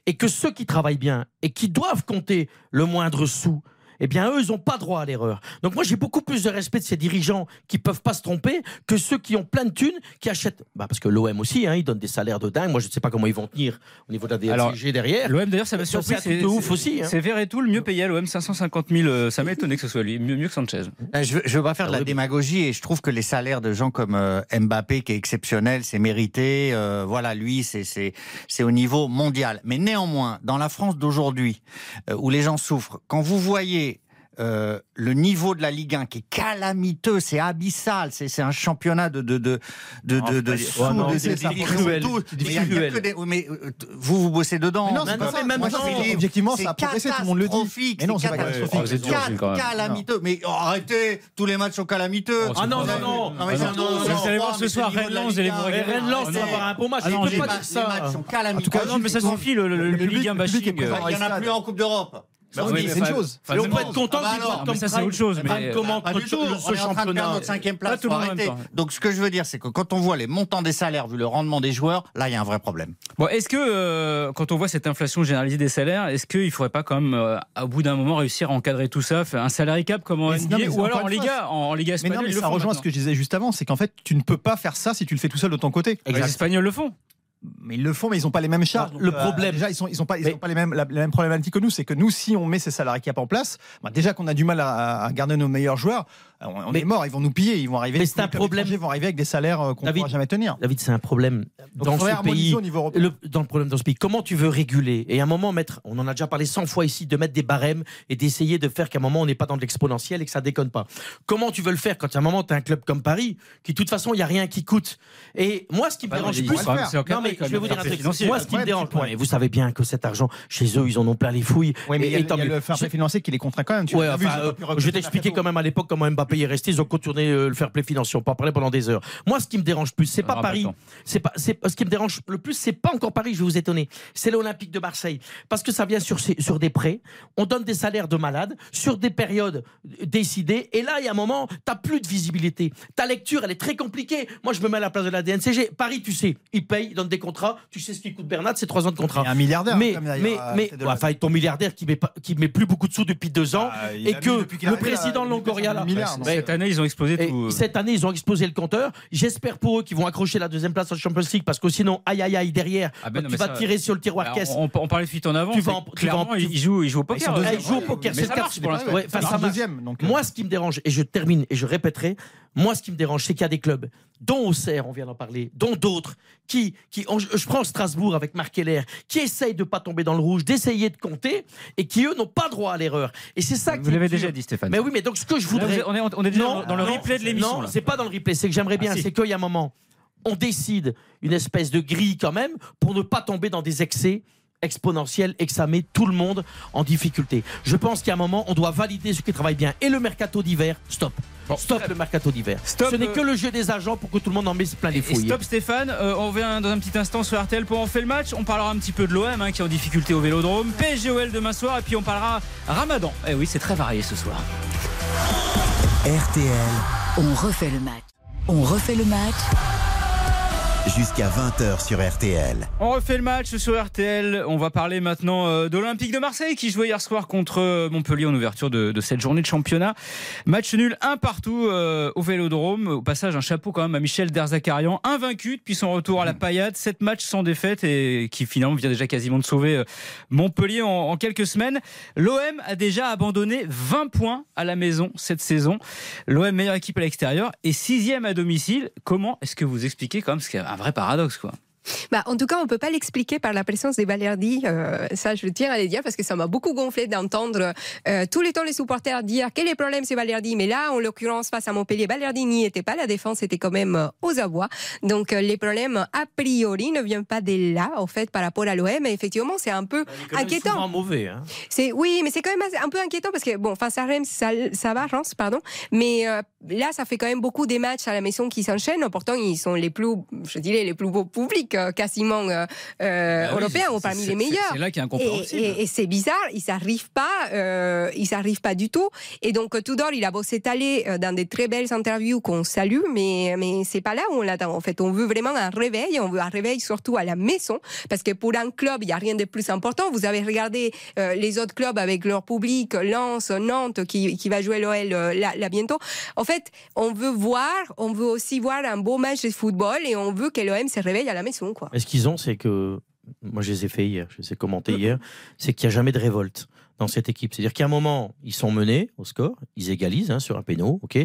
et que ceux qui travaillent bien et qui doivent compter le moindre sou, eh bien, eux, ils n'ont pas droit à l'erreur. Donc, moi, j'ai beaucoup plus de respect de ces dirigeants qui peuvent pas se tromper que ceux qui ont plein de thunes, qui achètent. Bah, parce que l'OM aussi, hein, ils donnent des salaires de dingue. Moi, je ne sais pas comment ils vont tenir au niveau de la DSG derrière. L'OM d'ailleurs, ça m'a surpris. c'est ouf aussi, hein. C'est Verretou le mieux payé à l'OM, 550 000. euh, Ça m'a étonné que ce soit lui, mieux, mieux que Sanchez. Euh, Je veux, je veux pas faire de la démagogie et je trouve que les salaires de gens comme euh, Mbappé, qui est exceptionnel, c'est mérité. euh, voilà, lui, c'est au niveau mondial. Mais néanmoins, dans la France d'aujourd'hui, euh, où les gens souffrent, quand vous voyez euh, le niveau de la Ligue 1 qui est calamiteux, c'est abyssal, c'est un championnat de de de de de, de sous, Oh, ça, de- c'est de- cruel. Mais y y euh, vous vous bossez dedans. Mais non, c'est pas ça. Dis, objectivement, ça a progressé, tout le monde le dit. catastrophique, Mais non, c'est pas catastrophique. même. Calamiteux. Mais oh, arrêtez, tous les matchs sont calamiteux. Oh, Ah non, non, non, Ah non, non, non, vous non, allez voir ce soir, Rennes-Lens, vous allez Ligue vous un. régaler. Rennes-Lens, ça va avoir un bon match. Les matchs- peut pas les dire ça. matchs sont calamiteux. En tout cas, Ah non, mais ça suffit, le, public- Ligue 1 le public bashing. est euh, présent. Il n'y en a plus en Coupe d'Europe. Bah oui, mais c'est une chose. on peut être content Ah bah mais comme ça, c'est autre chose, mais- Prime commente Pas du tout. ce, On est en train de perdre notre cinquième Pas place. tout le. Donc ce que je veux dire, c'est que quand on voit les montants des salaires, vu le rendement des joueurs, là il y a un vrai problème. Bon, est-ce que euh, quand on voit cette inflation généralisée des salaires, est-ce qu'il ne faudrait pas quand même, euh, au bout d'un moment, réussir à encadrer tout ça, faire un salary cap comme en Mais NBA non, mais ou alors en Liga, en, en Liga Mais espagnole non, mais ils le ça rejoint ce que je disais juste avant, c'est qu'en fait, tu ne peux pas faire ça si tu le fais tout seul de ton côté. Les Espagnols le font. Mais ils le font, mais ils n'ont pas les mêmes charges. Le Donc, problème- déjà, ils sont, ils sont pas, ils Mais- ont pas les mêmes, la, la même problématique que nous. C'est que nous, si on met ces salariés cap en place, bah, déjà qu'on a du mal à, à garder nos meilleurs joueurs, on, on Mais- est mort. Ils vont nous piller. Ils vont arriver. Mais c'est un problème- vont arriver avec des salaires euh, qu'on ne pourra jamais tenir. David, c'est un problème Donc, dans ce pays. au niveau européen. Le, dans le problème dans ce pays, comment tu veux réguler? Et à un moment mettre, on en a déjà parlé 100 fois ici, de mettre des barèmes et d'essayer de faire qu'à un moment on n'est pas dans de l'exponentiel et que ça déconne pas. Comment tu veux le faire quand à un moment tu as un club comme Paris qui de toute façon il y a rien qui coûte? Et moi ce qui me Bah, dérange plus, je vais vous dire un truc. financier. Moi ce qui me dérange, vous savez bien que cet argent chez eux ils en ont plein les fouilles. Oui, mais il y a, le fair play financier qui les contraint quand même. Euh, je vais t'expliquer quand même à l'époque comment Mbappé est resté. Ils ont contourné euh, le fair play financier. On peut en parler pendant des heures. Moi, ce qui me dérange plus, c'est pas pas Paris. C'est pas, c'est ce qui me dérange le plus, c'est pas encore Paris. Je vais vous étonner. C'est l'Olympique de Marseille parce que ça vient sur des prêts. On donne des salaires de malades sur des périodes décidées. Et là, il y a un moment, t'as plus de visibilité. Ta lecture, elle est très compliquée. Moi, je me mets à la place de la DNCG. Paris, tu sais, ils payent, ils donnent des contrats. Tu sais ce qui coûte Bernat, c'est trois ans de contrat. Un milliardaire. Mais, mais, mais, de ouais, enfin, ton milliardaire qui met, pas, qui met plus beaucoup de sous depuis deux ans, Ah, et a que le président Longoria, là, 100 milliards, donc, mais- Cette année, ils ont explosé tout. euh. cette année, ils ont explosé le compteur. J'espère pour eux qu'ils vont accrocher la deuxième place en Champions League parce que sinon, aïe aïe aïe derrière, Ah ben non, tu mais vas ça- tirer sur le tiroir Bah, caisse. on, on parlait de fuite en avant. Tu vas tu clairement, en- ils jouent, ils jouent au poker. deuxième. ils jouent au poker, Mais c'est le deuxième. Euh, Moi, ce qui me dérange, et je termine et je répéterai, moi, ce qui me dérange, c'est qu'il y a des clubs, dont Auxerre, on vient d'en parler, dont d'autres, qui, qui on- je prends Strasbourg avec Marc Keller, qui essayent de pas tomber dans le rouge, d'essayer de compter, et qui, eux, n'ont pas droit à l'erreur. Et c'est ça Vous l'avez déjà dit, Stéphane. Mais oui, mais donc ce que je Là, voudrais. êtes- on, est, on est déjà Non, dans- le non, replay de l'émission. Non, là. c'est pas dans le replay. C'est que j'aimerais bien, Ah, si. c'est qu'il y a un moment, on décide une espèce de grille quand même pour ne pas tomber dans des excès exponentiels et que ça met tout le monde en difficulté. Je pense qu'à un moment, on doit valider ceux qui travaillent bien. Et le mercato d'hiver, stop. Bon. Stop le mercato d'hiver. Stop, Ce n'est euh, que le jeu des agents pour que tout le monde en mette plein les Et fouilles. stop Stéphane, Euh, on revient dans un petit instant sur RTL pour en faire le match. On parlera un petit peu de l'OM hein, qui est en difficulté au Vélodrome, PSGOL demain soir et puis on parlera Ramadan. Eh oui, c'est très varié ce soir. RTL, On refait le match. On refait le match jusqu'à 20h sur RTL. On refait le match sur RTL. On va parler maintenant euh, de l'Olympique de Marseille qui jouait hier soir contre euh, Montpellier en ouverture de, cette journée de championnat. Match nul un partout euh, au Vélodrome. Au passage, un chapeau quand même à Michel Derzakarian, invaincu depuis son retour à la paillade. Sept matchs sans défaite et qui finalement vient déjà quasiment de sauver Montpellier en, en quelques semaines. L'OM a déjà abandonné 20 points à la maison cette saison. L'OM meilleure équipe à l'extérieur et sixième à domicile. Comment est-ce que vous expliquez quand même ce qui est un vrai paradoxe quoi Bah, en tout cas, on ne peut pas l'expliquer par la présence des Balerdi. Euh, ça, je tiens à le dire parce que ça m'a beaucoup gonflé d'entendre euh, tous les temps les supporters dire quel est le problème, c'est Balerdi. Mais là, en l'occurrence, face à Montpellier, Balerdi n'y était pas. La défense était quand même euh, aux abois. Donc, euh, les problèmes, a priori, ne viennent pas de là, en fait, par rapport à l'OM. Et effectivement, c'est un peu inquiétant. souvent mauvais. Hein. C'est oui, mais c'est quand même un peu inquiétant parce que bon, face à Reims, ça, ça va, Reims, pardon. Mais là, ça fait quand même beaucoup des matchs à la maison qui s'enchaînent. Pourtant, ils sont les plus, je dirais, les plus beaux publics quasiment euh, euh, oui, européens c'est- ou parmi les meilleurs. C'est là qu'il y a incompréhensible. et- et c'est bizarre, ils s'arrivent pas, euh, ils pas du tout. Et donc Tudor, il a beau s'étaler euh, dans des très belles interviews qu'on salue, mais mais c'est pas là où on l'attend. En fait, on veut vraiment un réveil, on veut un réveil surtout à la maison, parce que pour un club, il y a rien de plus important. Vous avez regardé euh, les autres clubs avec leur public, Lens, Nantes, qui, qui va jouer l'OL là, là bientôt. En fait, on veut voir, on veut aussi voir un beau match de football et on veut que l'OM se réveille à la maison, quoi. Mais ce qu'ils ont, c'est que, moi je les ai fait hier, je les ai commentés hier, c'est qu'il n'y a jamais de révolte dans cette équipe. C'est-à-dire qu'à un moment, ils sont menés au score, ils égalisent hein, sur un péno, ok.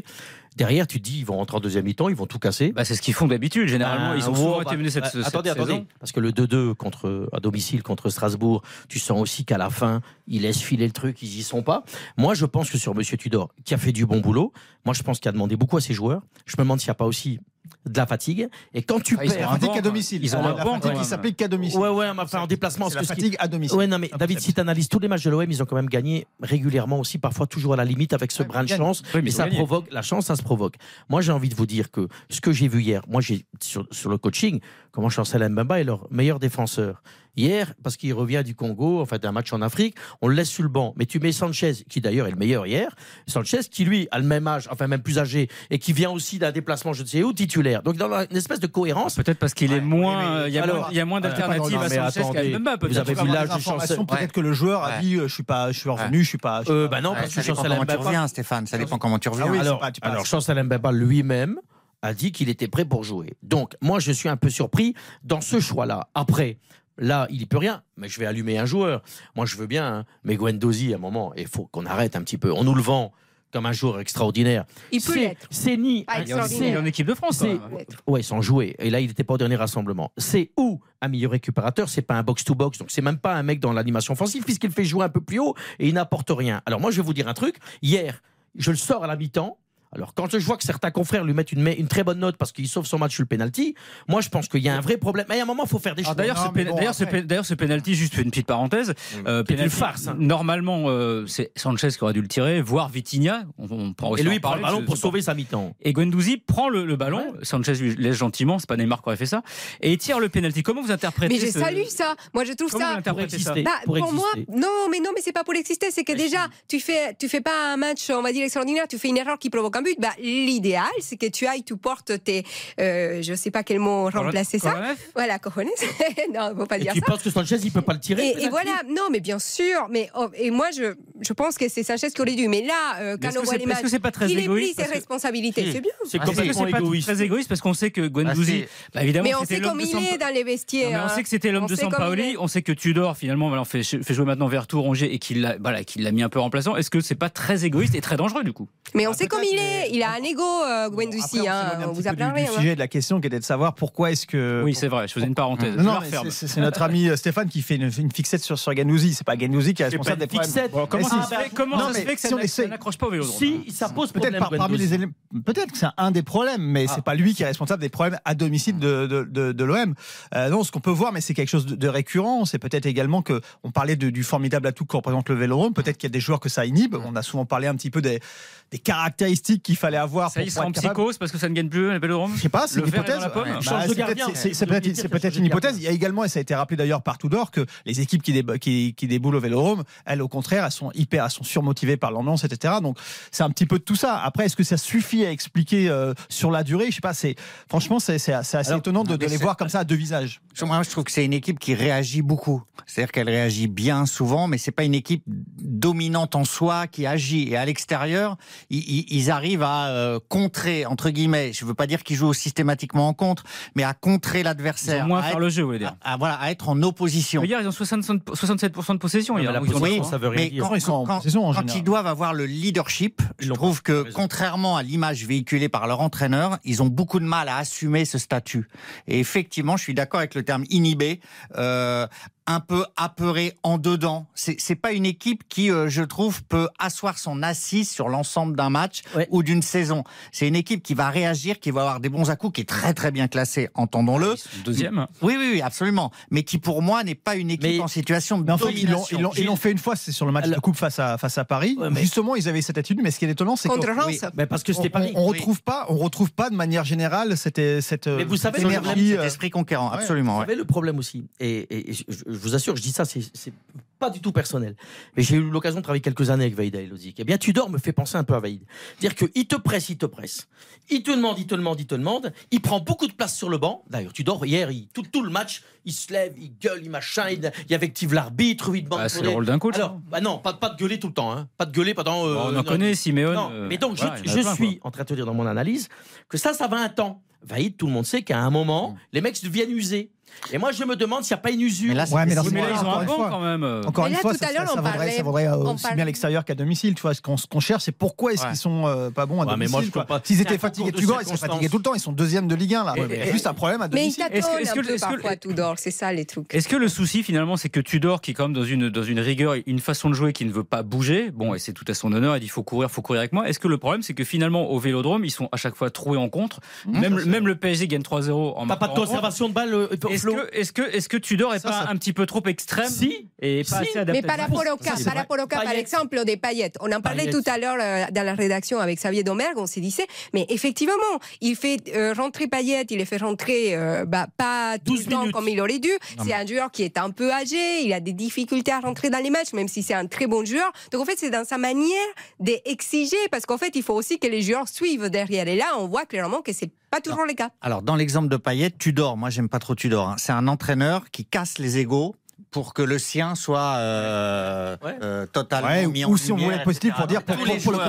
Derrière, tu te dis, ils vont rentrer en deuxième mi-temps, ils vont tout casser. Bah, c'est ce qu'ils font d'habitude. Généralement, Ah, ils ont souvent bah, été menés cette, bah, cette attendez, saison. attendez. Parce que le 2-2 contre, à domicile contre Strasbourg, tu sens aussi qu'à la fin, ils laissent filer le truc, ils y sont pas. Moi, je pense que sur Monsieur Tudor, qui a fait du bon boulot, moi, je pense qu'il a demandé beaucoup à ses joueurs. Je me demande s'il n'y a pas aussi de la fatigue. Et quand tu Ah, ils sont La perds. fatigue à domicile. ils ont la fatigue qui s'applique qu'à domicile. Ouais, ouais, enfin, en déplacement. C'est parce la fatigue à domicile. Ouais, non, mais David, si tu analyses tous les matchs de l'OM, ils ont quand même gagné régulièrement aussi, parfois toujours à la limite avec ce Ouais, brin de chance. Oui, mais ça ont provoque, la chance, ça se provoque. Moi, j'ai envie de vous dire que ce que j'ai vu hier, moi, j'ai sur, sur le coaching, comment Chancel Mbemba est leur meilleur défenseur Hier, parce qu'il revient du Congo, en fait, d'un match en Afrique, on le laisse sur le banc. Mais tu mets Sanchez, qui d'ailleurs est le meilleur hier, Sanchez, qui lui a le même âge, enfin même plus âgé, et qui vient aussi d'un déplacement, je ne sais où, titulaire. Donc dans une espèce de cohérence. Peut-être parce qu'il est moins. Il y a alors, moins- il y a moins d'alternatives à Sanchez qu'à Mbemba, vous avez vu l'âge du Chancel. peut-être Ouais. que le joueur a Ouais. dit euh, je suis pas, je suis revenu, je suis pas. Euh, pas- bah non, Ouais, parce ça que dépend Chancel comment tu Mbemba- reviens, Stéphane. Ça dépend comment tu reviens. Ah oui, c'est alors, pas- tu passes. alors Chancel Mbemba lui-même a dit qu'il était prêt pour jouer. Donc, moi, je suis un peu surpris dans ce choix-là. Après, là, il n'y peut rien, mais je vais allumer un joueur. Moi, je veux bien, hein, mais Guendouzi, à un moment, il faut qu'on arrête un petit peu. On nous le vend comme un joueur extraordinaire. Il peut C'est- l'être. C'est ni. Pas Il est en équipe de France. hein. Ouais, sans jouer. Et là, il n'était pas au dernier rassemblement. C'est ou un meilleur récupérateur, c'est pas un box-to-box, donc c'est même pas un mec dans l'animation offensive, puisqu'il fait jouer un peu plus haut et il n'apporte rien. Alors moi, je vais vous dire un truc. Hier, je le sors à la mi-temps. Alors, quand je vois que certains confrères lui mettent une, une très bonne note parce qu'il sauve son match sur le penalty, moi je pense qu'il y a un vrai problème. Mais à un moment, il faut faire des Alors choix. d'ailleurs, ce, bon, d'ailleurs, ce penalty, juste une petite parenthèse, euh, C'est une penalty, farce, hein. Normalement, euh, c'est Sanchez qui aurait dû le tirer, voire Vitinha. On, on prend aussi Et lui, il prend le ballon pour sauver sa mi-temps. Et Guendouzi prend le, le ballon, Sanchez lui laisse gentiment, c'est pas Neymar qui aurait fait ça, et il tire le penalty. Comment vous interprétez Mais je ce- salue ça. Moi, je trouve Comment ça. ça exister. Bah, pour pour moi, non, mais non, mais c'est pas pour exister. C'est que déjà, tu fais, tu fais pas un match, on va dire extraordinaire. Tu fais une erreur qui provoque un but. Bah, l'idéal, c'est que tu ailles, tu portes tes, euh, je sais pas quel mot remplacer ça. Voilà, cojones. non, faut pas Et dire tu ça. penses que Sanchez, il peut pas le tirer Et, voilà, non, mais bien sûr, mais oh, et moi je, je pense que c'est Sanchez qui aurait dû. Mais là, euh, quand on que voit c'est les est-ce matchs, que c'est pas très il est pris ses responsabilités, c'est bien. C'est Ah, complètement c'est pas égoïste. très égoïste parce qu'on sait que Guendouzi, Ah, c'est- bah, évidemment, Mais on sait comme il est dans les vestiaires. on sait que c'était l'homme de il Sampaoli, on sait que Tudor finalement on fait, jouer maintenant Vertour, Rongier et qu'il l'a voilà, qu'il l'a mis un peu remplaçant. Est-ce que c'est pas très égoïste et très dangereux du coup? Mais on Ah, sait comme il est. mais- Il a un ego, euh, on hein. vous a peu plein du, du rien. sujet de la question qui était de savoir pourquoi est-ce que. Oui, c'est vrai, je faisais une parenthèse. Non, c'est- notre ami euh, Stéphane qui fait une, une fixette sur, sur Gendouzi. C'est pas Gendouzi qui est responsable des problèmes. fixette. Bon, comment Mais ça si. se fait, comment Non, ça se mais fait que ça si ça n'accroche pas au vélodrome Si, ça pose Peut-être par- parmi les éléments. Peut-être que c'est un des problèmes, mais Ah. c'est pas lui qui est responsable des problèmes à domicile de, de, de, de l'OM. Euh, non, ce qu'on peut voir, mais c'est quelque chose de, récurrent. C'est peut-être également que on parlait du formidable atout que représente le Vélodrome. Peut-être qu'il y a des joueurs que ça inhibe. On a souvent parlé un petit peu des, des caractéristiques qu'il fallait avoir. Ça y est, pour il sera en capable- psychose parce que ça ne gagne plus le vélodrome Je sais pas, c'est une hypothèse. c'est peut-être- une hypothèse. Il y a également, et ça a été rappelé d'ailleurs par Tudor, que les équipes qui, qui, qui déboulent au Vélodrome, elles au contraire, elles sont hyper, elles sont surmotivées par l'ambiance, etc. Donc c'est un petit peu de tout ça. Après, est-ce que ça suffit à expliquer euh, sur la durée? Je sais pas. C'est franchement, c'est assez Alors, étonnant de, les voir comme ça à deux visages. Je- Moi, je trouve que c'est une équipe qui réagit beaucoup. C'est-à-dire qu'elle réagit bien souvent, mais c'est pas une équipe dominante en soi qui agit. Et à l'extérieur, ils, ils- ils arrivent à euh, contrer, entre guillemets, je veux pas dire qu'ils jouent systématiquement en contre, mais à contrer l'adversaire. moins à faire être- le jeu, vous voulez dire. à- à- voilà, à être en opposition. Hier, ils ont 60 67% de possession. Hier. mais la Ils ont- possession, Oui, ça veut rien mais dire. quand, Ils sont en quand- en quand ils doivent avoir le leadership, Ils je trouve que raison. contrairement à l'image véhiculée par leur entraîneur, ils ont beaucoup de mal à assumer ce statut. Et effectivement, je suis d'accord avec le terme inhibé. euh, un peu apeuré en dedans. C'est pas une équipe qui, euh, je trouve, peut asseoir son assise sur l'ensemble d'un match Ouais. ou d'une saison. C'est une équipe qui va réagir, qui va avoir des bons à-coups, qui est très très bien classée, entendons-le. Sont Deuxième. Oui, oui, oui, absolument. Mais qui, pour moi, n'est pas une équipe Mais- en situation de Mais en fait, ils l'ont- domination. ils l'ont fait une fois, c'est sur le match Alors- de coupe face à, face à Paris. Ouais, mais- Justement, ils avaient cette attitude, mais ce qui est étonnant, c'est que Contre oui. Reims. Mais parce que c'était on, Paris. on Oui. retrouve pas, on retrouve pas de manière générale cette, cette Mais vous savez, cette le problème, énergie. Cet euh, esprit conquérant, ouais. absolument. Vous ouais. savez le problème aussi, et, et- et je, je vous assure, je dis ça, c'est pas du tout personnel. Mais j'ai eu l'occasion de travailler quelques années avec Vaïd Elodic. Eh bien, Tudor me fait penser un peu à Vaïd. Dire qu'il te presse, il te presse. Il te demande, il te demande, il te demande. Il prend beaucoup de place sur le banc. D'ailleurs, Tudor, hier, il, tout, tout le match, il se lève, il gueule, il machin, il, il invective l'arbitre, il demande pour c'est le rôle d'un coach. Alors, hein. bah non, pas, pas de gueuler tout le temps. Hein. Pas de gueuler pendant. euh, on en non, connaît, Simeone. non, euh, mais donc voilà, je, plein, suis quoi. en train de te dire dans mon analyse que ça, ça va un temps. Vaïd, tout le monde sait qu'à un moment, Mm. les mecs deviennent usés. Et moi, je me demande s'il n'y a pas une usure. Mais là, Ouais, mais mais là, ils ont encore un fois- quand même. euh. Encore Mais une là, fois, tout ça, à l'heure, ça- ça on vaudrait, parlait- ça vaudrait, euh, on aussi parlait- bien à l'extérieur qu'à domicile. Tu vois, ce qu'on cherche, c'est pourquoi est-ce Ouais. qu'ils sont euh, pas bons à Ouais, mais domicile. moi, je quoi. peux pas- S'ils étaient fatigués Gand, ils seraient circonstances. fatigués tout le temps. Ils sont deuxième de Ligue 1 là. Et- juste un problème à Mais il domicile. Est-ce que- tâtonne est-ce un peu parfois, Tudor. C'est ça les trucs. Est-ce que le souci finalement c'est que Tudor qui est quand même dans une, dans une rigueur, une façon de jouer qui ne veut pas bouger, bon et c'est tout à son honneur, il dit faut courir, faut courir avec moi. Est-ce que le problème c'est que finalement au Vélodrome ils sont à chaque fois troués en contre, même, même le PSG gagne 3-0 en T'as pas de conservation de balle. Est-ce que, est-ce que, est-ce que Tudor est Ça, pas ça- un petit peu trop extrême Si. et pas Si. assez Mais rapport au cas, c'est par vrai. rapport au cas, par exemple, des paillettes. On en parlait tout à l'heure euh, dans la rédaction avec Xavier Domergue, on se disait, mais effectivement, il fait euh, rentrer Payet, il les fait rentrer euh, bah, pas tout 12 le temps minutes. comme il aurait dû. C'est un joueur qui est un peu âgé, il a des difficultés à rentrer dans les matchs, même si c'est un très bon joueur. Donc en fait, c'est dans sa manière d'exiger, parce qu'en fait, il faut aussi que les joueurs suivent derrière. Et là, on voit clairement que c'est pas toujours le cas. Alors, dans l'exemple de Payet, Tudor, moi, j'aime pas trop Tudor. hein. C'est un entraîneur qui casse les égaux pour que le sien soit euh, Ouais. euh, totalement Ouais, mis en ou si on voulait être positif pour dire pour, Tous pour- les pour le joueurs.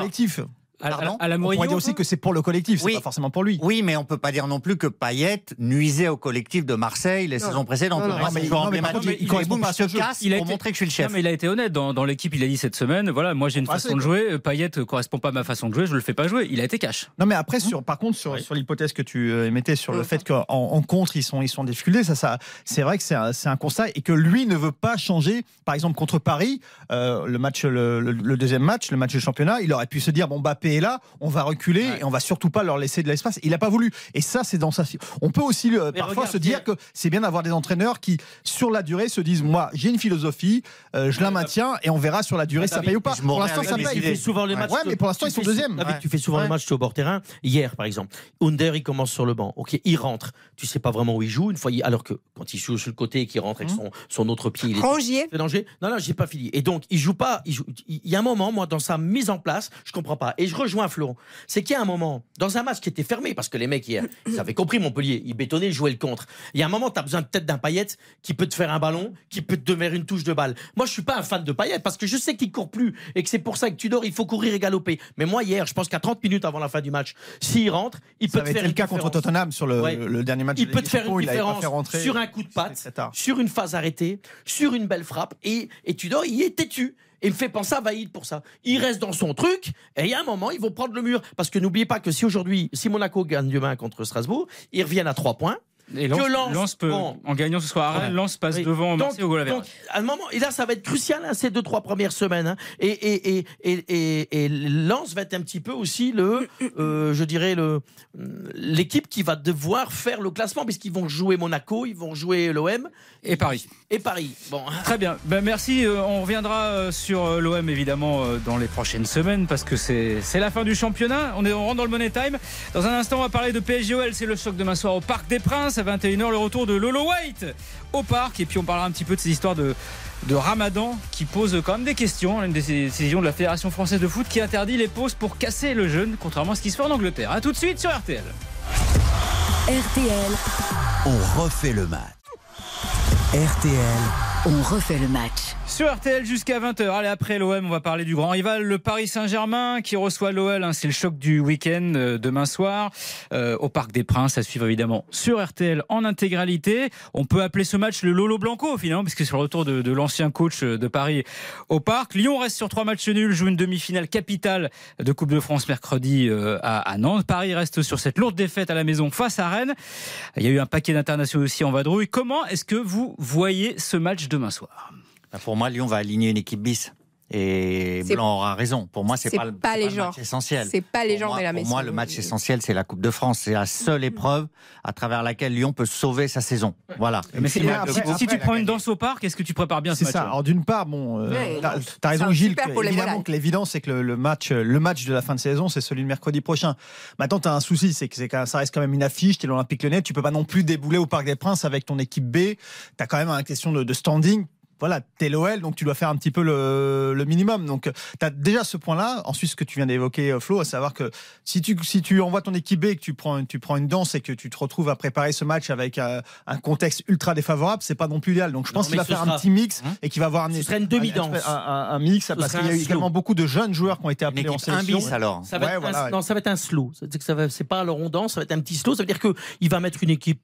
À, à la On pourrait dire aussi quoi que c'est pour le collectif, c'est Oui. pas forcément pour lui. Oui, mais on peut pas dire non plus que Payet nuisait au collectif de Marseille les Non. saisons précédentes. Non, non, c'est mais- il boum, à casse a pour été- montrer que je suis le Non, chef. mais il a été honnête dans, dans l'équipe. Il a dit cette semaine voilà, moi j'ai une Ah, façon c'est de jouer. Payet ne correspond pas à ma façon de jouer. Je le fais pas jouer. Il a été cash. Non, mais après, sur, par contre, sur, Oui. sur l'hypothèse que tu euh, émettais sur le fait qu'en en contre, ils sont, ils sont en difficulté, ça, ça, c'est vrai que c'est un, c'est un constat et que lui ne veut pas changer. Par exemple, contre Paris, euh, le, match, le, le- le deuxième match, le match de championnat, il aurait pu se dire bon, Mbappé est là, on va reculer Ouais. et on va surtout pas leur laisser de l'espace. Il n'a pas voulu. Et ça, c'est dans sa. On peut aussi euh, parfois regarde, se dire que c'est bien d'avoir des entraîneurs qui, sur la durée, se disent moi, j'ai une philosophie, euh, je la maintiens et on verra sur la durée si ça paye ou pas. Pour l'instant, ça paye. Fais souvent les matchs. Ouais, mais pour l'instant, ils sont Ouais. tu fais souvent les matchs au bord terrain. Hier, par exemple, Under, il commence sur le banc. Ok, il rentre. Tu sais pas vraiment où il joue. Une fois, il- alors que quand il joue sur le côté et qu'il rentre avec son, son autre pied, il est danger. Non, non, j'ai pas fini. Et donc, il joue pas. Il, joue- il y a un moment, moi, dans sa mise en place, je comprends pas. Et je rejoins Flo. C'est qu'il y a un moment, dans un match qui était fermé, parce que les mecs, hier, ils avaient compris Montpellier, ils bétonnaient, ils jouaient le contre. Il y a un moment, tu as besoin peut-être d'un paillette qui peut te faire un ballon, qui peut te donner une touche de balle. Moi, je suis pas un fan de paillette parce que je sais qu'il court plus et que c'est pour ça que tu dors, il faut courir et galoper. Mais moi, hier, je pense qu'à 30 minutes avant la fin du match, s'il rentre, il peut Ça te faire été le cas contre. Tottenham sur le, Ouais. le dernier match. Il peut te faire une différence rentrer. sur un coup de patte, sur une phase arrêtée, sur une belle frappe. Et, et Tudor, il est têtu. Et me fait penser à Vaïd pour ça. Il reste dans son truc, et il y a un moment, ils vont prendre le mur. Parce que n'oubliez pas que si aujourd'hui, si Monaco gagne demain contre Strasbourg, ils reviennent à 3 points. Et Lens, Que Lens, Lens peut, bon. en gagnant ce soir à Rennes, Ouais. Lens passe Oui. devant Marseille au goal donc, à un moment, et là, ça va être crucial, hein, ces deux, trois premières semaines. hein. Et, et, et, et, et, et Lens va être un petit peu aussi le, euh, je dirais, le, l'équipe qui va devoir faire le classement, puisqu'ils vont jouer Monaco, ils vont jouer l'OM Et Paris. et Paris. Bon, Très bien. Ben, merci. Euh, on reviendra euh, sur l'OM évidemment dans les prochaines semaines parce que c'est c'est la fin du championnat. On, est, on rentre dans le Money Time. Dans un instant, on va parler de PSGOL. C'est le choc demain soir au Parc des Princes à 21h. Le retour de Lolo White au parc. Et puis on parlera un petit peu de ces histoires de, de Ramadan qui posent quand même des questions. Une des décisions de la Fédération française de foot qui interdit les pauses pour casser le jeûne, contrairement à ce qui se fait en Angleterre. A tout de suite sur RTL. RTL, On refait le match. RTL, on refait le match. Sur RTL jusqu'à 20h. Allez, après l'OM, on va parler du grand rival, le Paris Saint-Germain, qui reçoit l'OL. hein. C'est le choc du week-end euh, demain soir euh, au Parc des Princes. À suivre évidemment sur RTL en intégralité. On peut appeler ce match le Lolo Blanco finalement, puisque c'est le retour de, de l'ancien coach euh, de Paris au Parc. Lyon reste sur trois matchs nuls, joue une demi-finale capitale de Coupe de France mercredi euh, à, à Nantes. Paris reste sur cette lourde défaite à la maison face à Rennes. Il y a eu un paquet d'internationaux aussi en vadrouille. Comment est-ce que vous voyez ce match demain soir Pour moi, Lyon va aligner une équipe bis. Et Blanc aura raison. Pour moi, c'est pas, le- pas c'est les le match essentiel. c'est pas les Pour gens moi, de la pour moi, le match essentiel, c'est la Coupe de France. C'est la seule épreuve à travers laquelle Lyon peut sauver sa saison. Voilà. Mais si, Et après- si- après, si tu prends une danse au parc, est-ce que tu prépares bien ce C'est match ça. Alors d'une part, bon, euh, t'as raison Gilles. que- évidemment que l'évidence c'est que le, le match, le match de la fin de saison, c'est celui de mercredi prochain. Maintenant, t'as un souci, c'est que ça reste quand même une affiche. T'es l'Olympique Lyonnais, tu peux pas non plus débouler au Parc des Princes avec ton équipe B. T'as quand même une question de, de standing. Voilà, t'es l'OL, donc tu dois faire un petit peu le, le minimum. Donc, tu as déjà ce point-là. Ensuite, ce que tu viens d'évoquer, euh, Flo, à savoir que si tu, si tu envoies ton équipe B et que tu prends, tu prends une danse et que tu te retrouves à préparer ce match avec euh, un contexte ultra défavorable, c'est pas non plus idéal. Donc, je pense qu'il va faire sera- un petit mix Hein et qu'il va avoir un, une demi-danse. un, un- un mix, parce qu'il y a un eu slow. également beaucoup de jeunes joueurs qui ont été appelés en un sélection. bis alors. Ça va, Ouais, être voilà, un, ouais. non, ça va être un slow. C'est-à-dire que ça va- c'est pas le rondant, ça va être un petit slow. Ça veut dire qu'il va mettre une équipe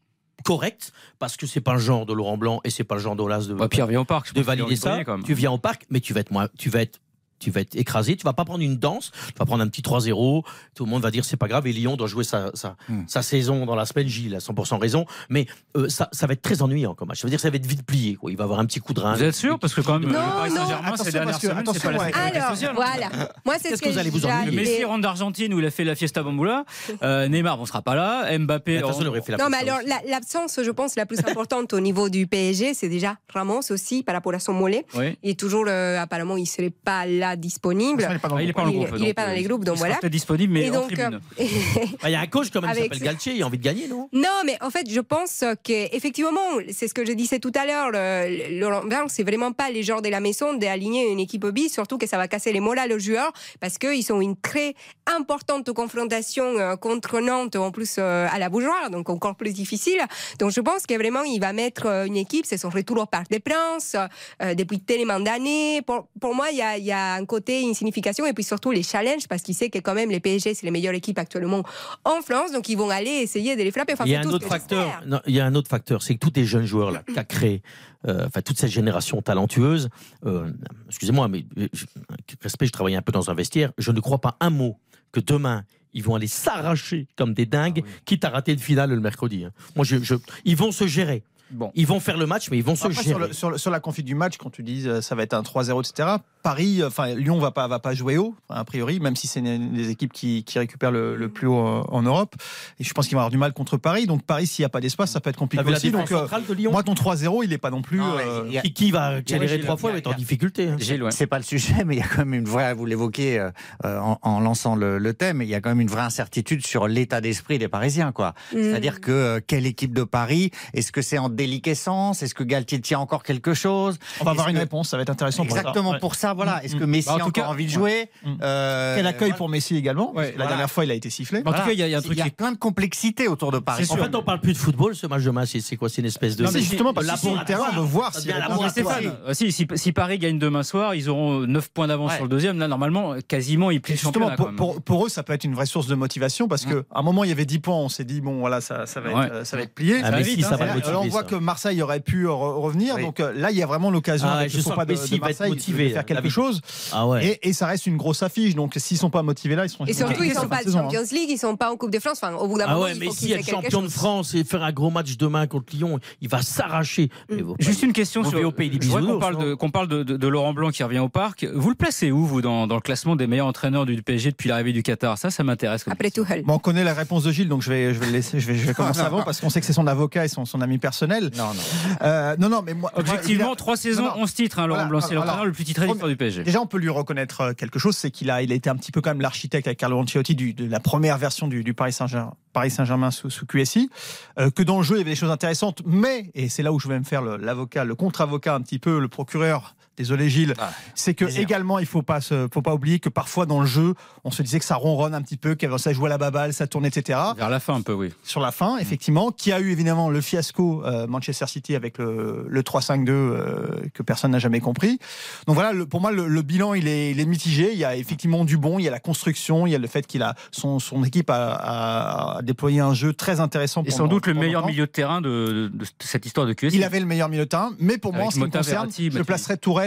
correcte parce que c'est pas le genre de Laurent Blanc et c'est pas le genre d'Olas de, Bah, parc. je de qu'il valider ça. gagné, quand même. Tu viens au parc, mais tu vas être moins, tu vas être tu vas être écrasé, tu vas pas prendre une danse, tu vas prendre un petit 3-0, tout le monde va dire c'est pas grave et Lyon doit jouer sa, sa, Hmm. sa saison dans la semaine, Gilles a 100% raison, mais euh, ça, ça va être très ennuyant comme match. Ça veut dire que ça va être vite plié, quoi. il va avoir un petit coup de rein. Vous êtes sûr? Parce que quand même, Non, le Paris non, Saint-Germain, ces dernières que- semaines, c'est pas la sécurité Alors, sociale. voilà. Moi, c'est Qu'est-ce ce que vous allez vous ennuyer? Messi rentre d'Argentine où il a fait la fiesta bamboula. Euh, Neymar, on sera pas là. Mbappé. Mais attention, il aurait fait la Non, mais alors, l'absence, je pense, la plus importante au niveau du PSG, c'est déjà Ramos aussi, par rapport à son mollet. Est toujours, euh, apparemment, il ne serait pas là disponible. Il est pas dans Ah, le il est pas dans le Il- groupe. il est donc, pas dans les groupes, donc il voilà. peut-être disponible, mais Et en tribune. euh, Ah, Il y a un coach quand même qui s'appelle ça. Galtier, il a envie de gagner, non? Non, mais en fait, je pense que effectivement, c'est ce que je disais tout à l'heure. le- Laurent Blanc, c'est vraiment pas les joueurs de la maison d'aligner une équipe B, surtout que ça va casser les morales aux joueurs parce qu'ils ont une très importante confrontation euh, contre Nantes, en plus euh, à la Beaujoire, donc encore plus difficile. Donc je pense que vraiment, il va mettre une équipe, c'est son retour au Parc des Princes euh, depuis tellement d'années. Pour, pour moi, il y a, il y a un côté une signification et puis surtout les challenges parce qu'il sait que quand même les PSG, c'est les meilleures équipes actuellement en France, donc ils vont aller essayer de les frapper. Enfin, il y a un autre facteur. non, il y a un autre facteur, c'est que tous les jeunes joueurs là qu'a créé, euh, enfin toute cette génération talentueuse. euh, Excusez-moi, mais je, avec respect, je travaillais un peu dans un vestiaire. Je ne crois pas un mot que demain ils vont aller s'arracher comme des dingues, quitte à rater une finale le mercredi. hein. Moi, je, je- ils vont se gérer. Bon. Ils vont faire le match, mais ils vont se sur, gérer. le- sur le- sur la config du match, quand tu dis euh, ça va être un 3-0, etc., Paris, euh, enfin Lyon va pas, va pas jouer haut, a priori, même si c'est une, des équipes qui, qui récupèrent le, le plus haut euh, en Europe. Et je pense qu'ils vont avoir du mal contre Paris. Donc Paris, s'il n'y a pas d'espace, ça peut être compliqué aussi. Donc, euh, centrale de Lyon moi, ton 3-0, il n'est pas non plus. Non, euh, a- qui, qui va Gilles, trois fois va être en difficulté. hein. C'est pas le sujet, mais il y a quand même une vraie, vous l'évoquez euh, en, en lançant le, le thème, il y a quand même une vraie incertitude sur l'état d'esprit des Parisiens. quoi. Mm. C'est-à-dire que euh, quelle équipe de Paris Est-ce que c'est en déliquescence Est-ce que Galtier tient encore quelque chose? On va avoir une réponse, ça va être intéressant. pour ça. Exactement pour ça, voilà. Est-ce que Mm. Messi Bah, en a encore cas, envie de jouer? Mm. Euh, Quel accueil voilà. pour Messi également Ouais, La voilà. dernière fois, il a été sifflé. En tout cas, il y a, il y a un truc Il y a qui plein de complexité autour de Paris. En fait, on parle plus de football, ce match de match. C'est quoi? C'est une espèce de. Non, mais justement, sur le terrain, on veut voir si euh, si, si, Paris gagne demain soir, ils auront 9 points d'avance sur le deuxième. Là, normalement, quasiment, ils plient le championnat. pour, eux, ça peut être une vraie source de motivation parce qu'à un moment, il y avait 10 points, on s'est dit, bon, voilà, ça, va, être, euh, va être plié. Ah, Ça va vite, ça hein. va là, alors, on voit ça. Que Marseille aurait pu re- revenir. Oui. Donc euh, là, il y a vraiment l'occasion, Ah, je sens pas que de, de va être Marseille, motivé, de faire quelque chose. Ah ouais. Et, et ça reste une grosse affiche. Donc s'ils sont pas motivés là, ils seront Et surtout, ils sont pas de saison, hein. Champions League, ils sont pas en Coupe de France. Enfin, au bout d'un Ah moment, ouais, il mais faut si qu'ils aient être quelque champion de. France et faire un gros match demain contre Lyon, il va s'arracher. Bon, Juste une question sur. au pays qu'on parle, de, qu'on parle de, Laurent Blanc qui revient au parc. Vous le placez où, vous, dans, le classement des meilleurs entraîneurs du PSG depuis l'arrivée du Qatar? Ça, ça m'intéresse. Après. Bon, on connaît la réponse de Gilles, donc je vais, je vais le laisser, je vais, je vais commencer avant parce qu'on sait que c'est son avocat et son, son ami personnel. Non, non. Euh, non, non, mais moi, Objectivement, trois saisons, Non, non. 11 titres. Hein, Laurent Voilà, Blanc, c'est l'entraîneur le plus titré du PSG. Déjà, on peut lui reconnaître euh, quelque chose, c'est qu'il a, il a été un petit peu quand même l'architecte avec Carlo Ancelotti du- de la première version du, du Paris Saint-Germain, Paris Saint-Germain sous, sous QSI. Euh, que dans le jeu, il y avait des choses intéressantes, mais et c'est là où je vais me faire le- l'avocat, le, contre-avocat un petit peu, le procureur. Désolé Gilles, Ah, c'est que plaisir. également il faut pas se, faut pas oublier que parfois dans le jeu, on se disait que ça ronronne un petit peu, que ça jouait à la baballe, ça tournait, etc Vers la fin, un peu, oui. sur la fin, effectivement, qui a eu évidemment le fiasco euh, Manchester City avec le, le 3-5-2 euh, que personne n'a jamais compris. Donc voilà, le- pour moi, le, le bilan, il est, il est mitigé. Il y a effectivement du bon, il y a la construction, il y a le fait qu'il a son, son équipe a, déployé un jeu très intéressant. Et pendant- sans doute le meilleur milieu de terrain de, de- de cette histoire de QSI. Il avait le meilleur milieu de terrain, mais pour moi, en ce qui me concerne, Verratti, je placerais Tourelle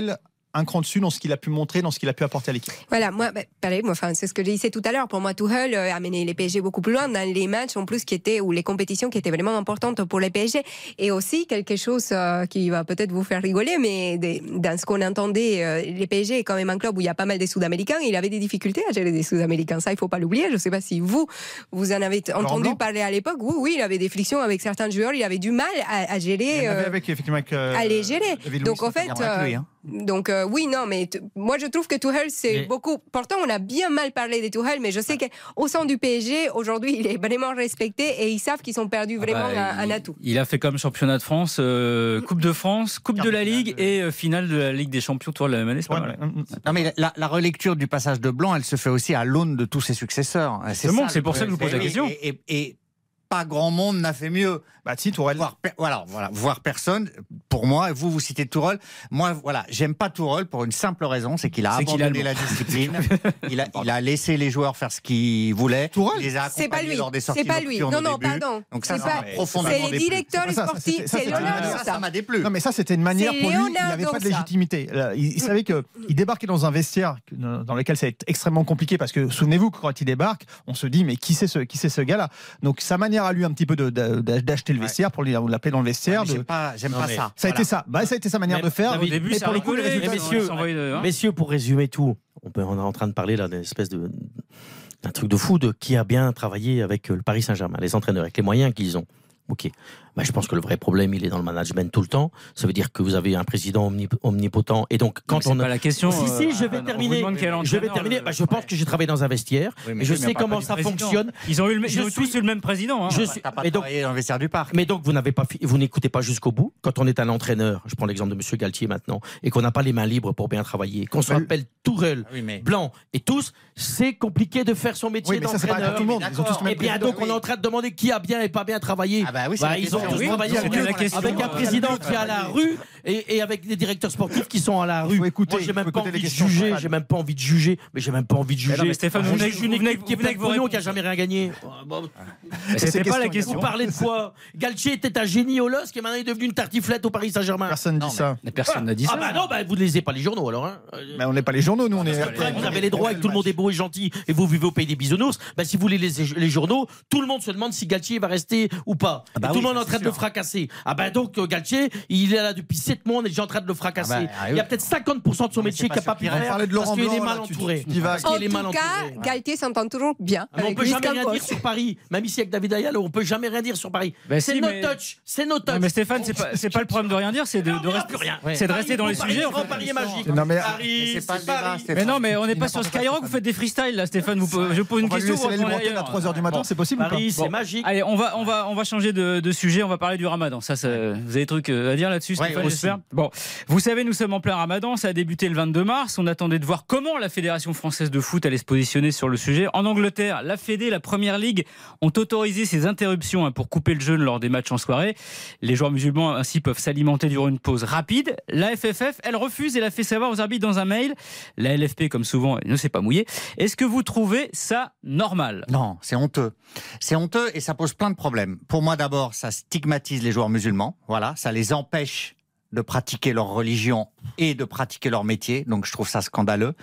un cran dessus dans ce qu'il a pu montrer, dans ce qu'il a pu apporter à l'équipe. Voilà, moi, bah, pareil, moi, enfin, c'est ce que j'ai dit tout à l'heure. Pour moi, Tuchel euh, a mené les PSG beaucoup plus loin dans les matchs, en plus, qui étaient, ou les compétitions qui étaient vraiment importantes pour les PSG. Et aussi, quelque chose euh, qui va peut-être vous faire rigoler, mais des- dans ce qu'on entendait, euh, les PSG est quand même un club où il y a pas mal de Sud-Américains. Il avait des difficultés à gérer des Sud-Américains. Ça, il faut pas l'oublier. Je sais pas si vous, vous en avez entendu parler à l'époque. Oui, oui, il avait des frictions avec certains joueurs. Il avait du mal à, à gérer. avait euh, avec, effectivement, avec, à les gérer. Donc, en fait, lui, hein. Donc euh, oui, non, mais moi je trouve que Tuchel c'est Mais- beaucoup. Pourtant, on a bien mal parlé de Tuchel, mais je sais qu'au sein du PSG aujourd'hui, il est vraiment respecté et ils savent qu'ils ont perdu vraiment Ah bah, un, atout. Il a fait comme championnat de France, euh, Coupe de France, Coupe de la Ligue et euh, finale de la Ligue des Champions. Toi, la même année, c'est pas Ouais, mal. ouais, mm, mm. Non, mais la, la relecture du passage de Blanc, elle se fait aussi à l'aune de tous ses successeurs. C'est ça, c'est pour ça que je vous pose la Et- question. Et, et- et pas grand monde n'a fait mieux. Bah, si, Tourelle. Voir, per- voilà, voilà, voir personne. Pour moi, et vous, vous citez Tourelle. Moi, voilà, j'aime pas Tourelle pour une simple raison, c'est qu'il a C'est qu'il a abandonné la discipline. il, a, il a laissé les joueurs faire ce qu'ils voulaient. Tourelle Il les a C'est pas accompagnés lui. lors des sorties C'est pas lui. Non, au non, début. pardon. Donc ça, profondément C'est les directeurs ça, sportifs. C'est Leonardo, Ça, ça. ça m'a déplu. Non, mais ça, c'était une manière C'est pour lui. Il n'avait pas de légitimité. Il, il savait qu'il débarquait dans un vestiaire dans lequel ça va être extrêmement compliqué parce que souvenez-vous quand il débarque, on se dit mais qui c'est ce, qui c'est ce gars-là? Donc sa manière à lui un petit peu d'acheter le Ouais. vestiaire pour lui l'appeler dans le vestiaire. Ouais, mais de- J'aime pas, Non, pas mais ça. Ça a été Voilà. ça. Bah, ça a été sa manière Mais- de faire. Au début, Mais ça pour le coup, les résultats, messieurs, de- hein. Messieurs, pour résumer tout, on, peut, on est en train de parler là d'une espèce de d'un truc de fou de qui a bien travaillé avec euh, le Paris Saint-Germain, les entraîneurs, avec les moyens qu'ils ont. Ok. Bah, je pense que le vrai problème, il est dans le management tout le temps. Ça veut dire que vous avez un président omnip- omnipotent. Et donc, quand C'est on pas a. la question. Si, si, euh, je vais terminer. Je vais terminer. Bah, je pense que j'ai travaillé dans un vestiaire. Oui, mais et je mais sais comment pas ça fonctionne. Ils ont eu le, Je ils ont suis- tous eu le même président. hein. Je suis. Pas Mais donc, travaillé dans le vestiaire du parc. mais donc vous n'avez pas, vous n'écoutez pas jusqu'au bout. Quand on est un entraîneur, je prends l'exemple de Monsieur Galtier maintenant, et qu'on n'a pas les mains libres pour bien travailler, qu'on se Mais- rappelle Tourelle, Ah oui, mais- Blanc et tous, c'est compliqué de faire son métier Oui, mais c'est pas d'entraîneur. Et même bien donc on est en train de demander qui a bien et pas bien travaillé. Ah bah oui, c'est Bah, ils ont tous travaillé c'était avec, la question. avec un président qui est à la rue et, et avec des directeurs sportifs qui sont à la rue. faut écouter, Moi, j'ai même pas envie de juger. J'ai même pas envie de juger. Mais j'ai même pas envie de Mais juger. non, mais Stéphane, vous venez- une équipe qui est pleine pognon, qui a jamais rien gagné. Mais C'est C'était ces pas la question. Vous parlez de quoi Galtier était un génie au LOSC et maintenant il est devenu une tartiflette au Paris Saint-Germain. Personne ne dit ça. Mais Personne n'a dit ça. Ah bah non, bah vous ne lisez pas les journaux alors. Hein. Mais on n'est pas les journaux, nous, on est. Après, vous avez les droits et que tout le monde est beau et gentil et vous vivez au pays des bisounours. Bah, si vous lisez les, les journaux, tout le monde se demande si Galtier va rester ou pas. Ah bah Et tout oui, le monde est en train de le fracasser. Ah bah donc euh, Galtier, il est là depuis 7 mois, on est déjà en train de le fracasser. Ah bah, ah Il y a peut-être 50% de son métier qu'il n'a pas pu faire parlait de parce qu'il est mal entouré. En tout cas, entouré. Galtier s'entend toujours bien. Ah, mais on avec peut jamais rien dire sur Paris, même ici avec David Ayala, on peut jamais rien dire sur Paris. Bah c'est si, no mais- touch, c'est no touch. Non, mais Stéphane, c'est pas, c'est pas le problème de rien dire, c'est de, rester, plus rien. c'est de rester dans les sujets. Paris est magique. Non, mais- Paris, Mais c'est pas. Mais non, mais on n'est pas sur Skyrock, vous faites des freestyles là, Stéphane. Je pose une question. à ailleurs. 3h du matin, c'est possible Paris, c'est magique. Allez, on va, on va, on va changer de, de sujet. On va parler du Ramadan. Ça, ça vous avez des trucs euh, à dire là-dessus, Ouais, Stéphane. Bon, vous savez, nous sommes en plein Ramadan. Ça a débuté le 22 mars. On attendait de voir comment la Fédération française de foot allait se positionner sur le sujet. En Angleterre, la Fédé, la Première Ligue ont autorisé ces interruptions hein, pour couper le jeûne lors des matchs en soirée. Les joueurs musulmans ainsi peuvent s'alimenter durant une pause rapide. La FFF, elle refuse et l'a fait savoir aux arbitres dans un mail. La LFP, comme souvent, ne s'est pas mouillée. Est-ce que vous trouvez ça normal? Non, c'est honteux. C'est honteux et ça pose plein de problèmes. Pour moi, d'abord, ça stigmatise les joueurs musulmans. Voilà, ça les empêche de pratiquer leur religion et de pratiquer leur métier. Donc, je trouve ça scandaleux.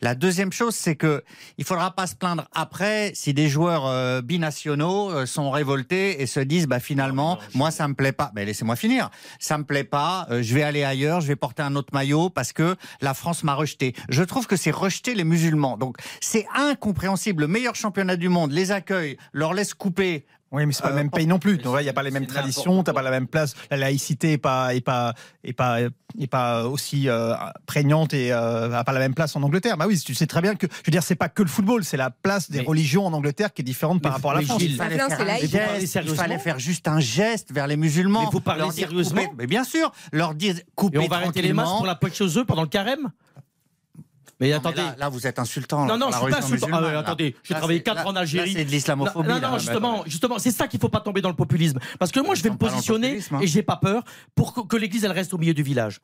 La deuxième chose, c'est que il faudra pas se plaindre après si des joueurs euh, binationaux euh, sont révoltés et se disent, bah finalement, moi ça me plaît pas. Mais laissez-moi finir. Ça me plaît pas. euh, je vais aller ailleurs. Je vais porter un autre maillot parce que la France m'a rejeté. Je trouve que c'est rejeter les musulmans. Donc, c'est incompréhensible. Le meilleur championnat du monde les accueille, leur laisse couper Oui, mais c'est pas Euh, le même pays non plus. Donc, il n'y a pas les mêmes traditions, t'as pas la même place. La laïcité est pas, est pas, est pas, est pas aussi euh, prégnante et euh, a pas la même place en Angleterre. Bah oui, tu sais très bien que, je veux dire, c'est pas que le football, c'est la place des Mais- religions en Angleterre qui est différente par rapport à la France. Gilles, Il fallait, faire un il fallait juste un geste vers les musulmans. Mais vous parlez sérieusement couper- Mais bien sûr, leur dire couper Et on va arrêter les masques pour la poche aux œufs pendant le carême? Mais Non, mais attendez. là, là, vous êtes insultant. Non, non, je suis pas insultant. Ah ouais, attendez, j'ai travaillé c'est- 4 là- ans en Algérie. C'est de l'islamophobie. Non, non, là. justement, justement, c'est ça qu'il faut pas tomber dans le populisme. Parce que moi, je vais me positionner hein. et j'ai pas peur pour que, que l'église elle reste au milieu du village.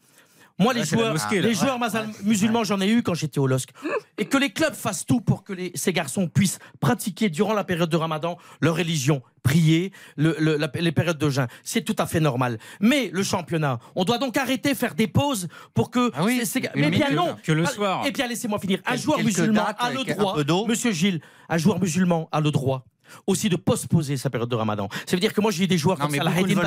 Moi, les joueurs, mosquée, les joueurs musulmans, j'en ai eu quand j'étais au LOSC. Et que les clubs fassent tout pour que les- ces garçons puissent pratiquer durant la période de Ramadan leur religion, prier, le- le- la- les périodes de jeûne. C'est tout à fait normal. Mais le championnat, on doit donc arrêter faire des pauses pour que. Ah oui, ces- Mais bien non. Que le Ah, soir. Et bien, laissez-moi finir. Un joueur musulman dates a le avec un droit. Monsieur Gilles, un joueur musulman a le droit aussi de postposer sa période de ramadan. Ça veut dire que moi j'ai des joueurs Non, comme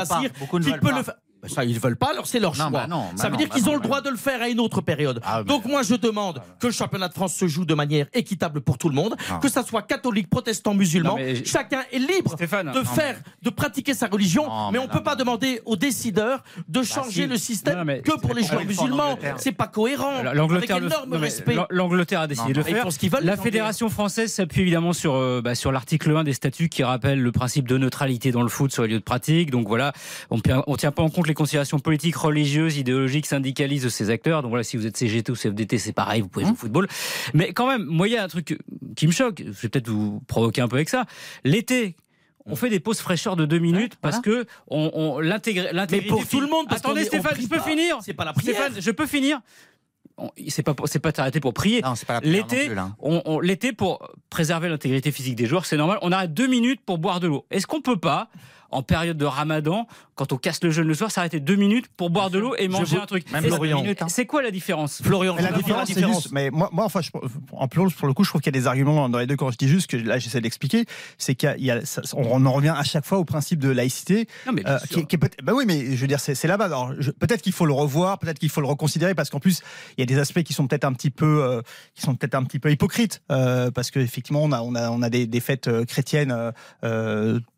pas. Beaucoup ne qui peut pas. le faire. Ben ça, ils ne veulent pas, alors c'est leur Non, choix. bah non, bah ça veut non, dire bah qu'ils ont le bah droit de le faire à une autre période. Ah, Donc moi je demande que le championnat de France se joue de manière équitable pour tout le monde, Ah. que ça soit catholique, protestant, musulman. Chacun est libre Stéphane, de faire, de pratiquer sa religion, Non, mais on là, peut pas demander aux décideurs de changer si. le système que pour les joueurs musulmans. C'est pas cohérent. L'Angleterre, le- a décidé de le faire. font ce qu'ils veulent, les La fédération française s'appuie évidemment sur, euh, bah, sur l'article 1 des statuts qui rappelle le principe de neutralité dans le foot sur les lieux de pratique. Donc voilà, on ne tient pas en compte les considérations politiques, religieuses, idéologiques, syndicalistes de ces acteurs. Donc voilà, si vous êtes CGT ou CFDT, c'est pareil, vous pouvez jouer au football. Mais quand même, moi, il y a un truc qui me choque. Je vais peut-être vous provoquer un peu avec ça. L'été, on fait des pauses fraîcheurs de deux minutes parce que on, on l'intégrer pour tout le monde, parce Attendez Stéphane, je peux pas. finir. C'est pas la prière. Stéphane, je peux finir. C'est pas c'est pas arrêté pour prier. L'été, on, on- l'été pour préserver l'intégrité physique des joueurs, c'est normal. On arrête deux minutes pour boire de l'eau. Est-ce qu'on peut pas, en période de Ramadan, quand on casse le jeûne le soir, s'arrêter deux minutes pour boire de l'eau et manger un truc hein. C'est quoi la différence? Florian, la différence, c'est juste, mais moi, moi, enfin, je, en plus, pour le coup, je trouve qu'il y a des arguments dans les deux. Quand je dis juste que là, j'essaie d'expliquer, c'est qu'il y a, il y a- ça- on en revient à chaque fois au principe de laïcité, Non, mais bien euh, sûr. qui, peut bah oui, mais je veux dire, c'est là-bas. Alors, peut-être qu'il faut le revoir, peut-être qu'il faut le reconsidérer, parce qu'en plus, il y a des aspects qui sont peut-être un petit peu, euh, qui sont peut-être un petit peu hypocrites, euh, parce qu'effectivement, on a, on a, on a des, des fêtes euh, chrétiennes,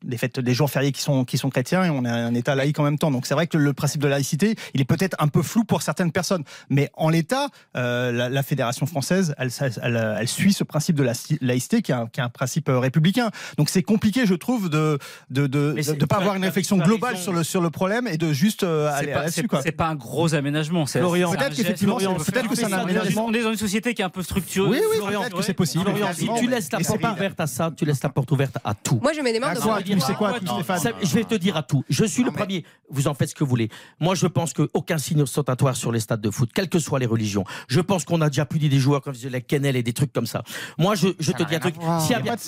des fêtes, des jours fériés qui sont, qui sont chrétiens, et on a un État laïque en même temps. Donc, c'est vrai que le principe de laïcité, il est peut-être un peu flou pour certaines personnes, mais en l'état, euh, la, la fédération française, elle, elle, elle suit ce principe de la laïcité, qui est un, qui est un principe euh, républicain. Donc, c'est compliqué, je trouve, de de de, de, pas avoir une réflexion globale raison. sur le sur le problème et de juste euh, C'est aller pas, là-dessus, c'est- quoi. c'est pas un gros aménagement. Peut-être qu'effectivement, peut-être que c'est un aménagement. On est dans une société qui est un peu structurée. Oui, oui, peut-être que c'est possible. Florian, si tu laisses la porte ouverte à ça, tu laisses la porte ouverte à tout. Moi, je me demande. C'est quoi, Je vais te dire à tout. Je suis le premier. Vous en faites ce que vous voulez. Moi, je pense qu'aucun signe ostentatoire sur les stades de foot, quelles que soient les religions. Je pense qu'on a déjà puni des joueurs comme la Kennel et des trucs comme ça. Moi, je, je te dis un truc.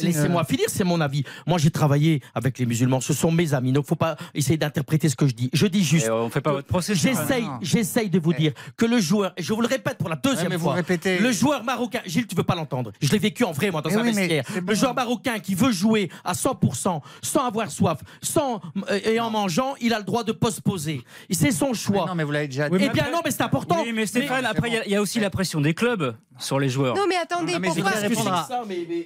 Laissez-moi euh. finir, c'est mon avis. Moi, j'ai travaillé avec les musulmans. Ce sont mes amis. Donc, faut pas essayer d'interpréter ce que je dis. Je dis juste. Et on fait pas votre procès. J'essaye, j'essaye de vous dire que le joueur, et je vous le répète pour la deuxième mais vous fois, répétez. le joueur marocain, Gilles, tu veux pas l'entendre. Je l'ai vécu en vrai, moi, dans Eh un oui, vestiaire. bon. Le joueur marocain qui veut jouer à 100%, sans avoir soif, sans, euh, et en mangeant, il a le droit de postposer. C'est son Mais choix. Non, mais vous l'avez déjà dit. Oui, mais eh bien après- non, mais c'est important. Oui, mais Stéphane, Mais- après, il y a- il y, a aussi la pression des clubs sur les joueurs. Non, mais attendez, Non, mais je pourquoi voudrais répondre à-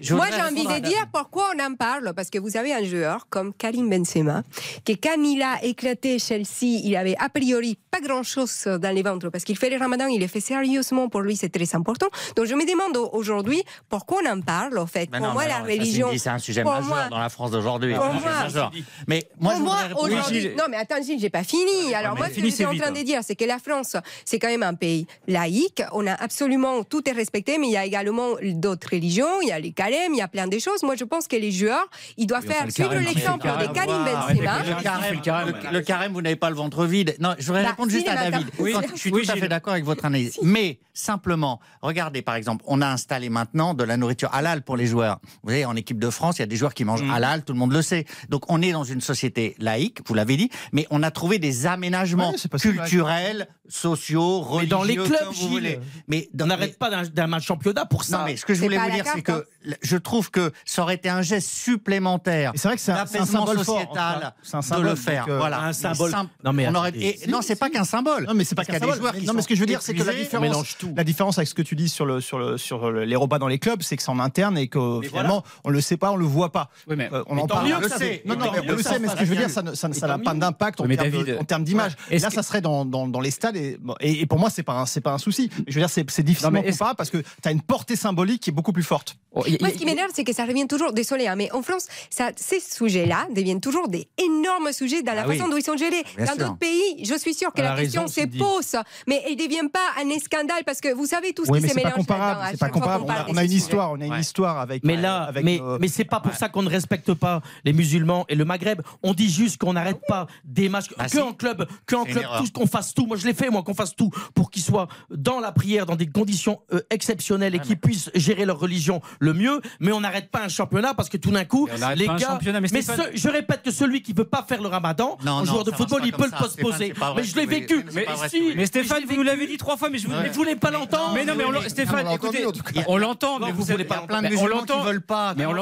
Je Moi, voudrais j'ai envie répondre à- de dire pourquoi on en parle. Parce que vous avez un joueur comme Karim Benzema, qui quand il a éclaté Chelsea, il avait a priori pas grand-chose dans les ventres. Parce qu'il fait le ramadan, il le fait sérieusement. Pour lui, c'est très important. Donc, je me demande aujourd'hui pourquoi on en parle, en fait. Mais pour non, moi, mais la non, religion. ça, C'est c'est un sujet pour majeur moi- dans la France d'aujourd'hui. Pour C'est un sujet moi- majeur. Mais moi, je moi, répondre. aujourd'hui, non mais attends Gilles, j'ai pas fini. Alors mais moi, ce que je suis en train hein. de dire, c'est que la France, c'est quand même un pays laïque. On a absolument tout est respecté, mais il y a également d'autres religions. Il y a les carèmes, il y a plein de choses. Moi, je pense que les joueurs, ils doivent Oui, enfin, faire le suivre l'exemple arrêtez de le Karim. Benzema. Arrêtez Le carême, Le le, le vous n'avez pas le ventre vide. Non, je voudrais Bah, répondre juste mais à. David. Oui. Je suis Oui, tout à fait d'accord avec votre analyse. Mais simplement, regardez par exemple, on a installé maintenant de la nourriture halal pour les joueurs. Vous voyez, en équipe de France, il y a des joueurs qui Mm. mangent halal, tout le monde le sait. Donc on est dans une société laïque, vous l'avez dit, mais on a trouvé des aménagements Ouais, culturels, sociaux, Mais religieux, dans les clubs, comme vous Gilles, voulez. Mais On n'arrête pas d'un- match championnat pour ça. Non, mais ce que je C'est voulais vous dire, c'est que je trouve que ça aurait été un geste supplémentaire c'est vrai que c'est un, symbole fort. sociétal un de le faire. euh, voilà, un symbole. Simple. Non, mais on aurait... et- non, c'est pas qu'un symbole. Non, mais c'est pas qu'un des symbole. joueurs Mais qui non, mais ce que je veux dire, c'est que la différence, tout. la différence avec ce que tu dis sur le sur le sur le- les repas dans les clubs, c'est que c'est en interne et que finalement on le sait pas, on le voit pas. Oui, mais- Euh, on mais en tant parle. mieux on que le ça sait. fait- Non, non, tant mais mieux on le que sait, ça mais ce que je veux dire, ça n'a pas d'impact en termes en d'image. ouais. Là, que- ça serait dans, dans, dans les stades et, bon, et, et pour moi, c'est pas un, c'est pas un souci. Je veux dire, c'est c'est difficilement Non, mais est-ce- comparable parce que tu as une portée symbolique qui est beaucoup plus forte. Oh, Moi, ce qui m'énerve, c'est que ça revient toujours, désolé, hein, mais en France, ça, ces sujets-là deviennent toujours des énormes sujets dans la Ah oui. façon dont ils sont gérés. Bien dans d'autres pays, je suis sûre que la a question se pose, mais elle ne devient pas un scandale parce que vous savez tout ce Oui, qui mais se c'est pas mélange comparable. On a, on une histoire. On a une Ouais. histoire avec. Mais euh, là, avec mais, nos- mais c'est pas pour ça qu'on ne respecte pas les musulmans et le Maghreb. On dit juste qu'on n'arrête pas des matchs Ah, que si. en club, que en club, qu'on fasse tout. Moi, je l'ai fait, moi, qu'on fasse tout pour qu'ils soient dans la prière, dans des conditions euh, exceptionnelles et qu'ils puissent gérer leur religion le mieux. Mais on n'arrête pas un championnat parce que tout d'un coup, les pas un gars. championnat, mais ce- je répète que celui qui veut pas faire le Ramadan, Non, un non, joueur de football, il peut le ça, postposer. Pas vrai Mais je l'ai vécu. si. Mais Stéphane, vous l'avez dit trois fois, mais je vous voulez pas l'entendre Mais non, mais on Stéphane, l'a écoutez, on l'entend, mais vous, voulez pas on l'entend. qui veulent pas. Mais on Il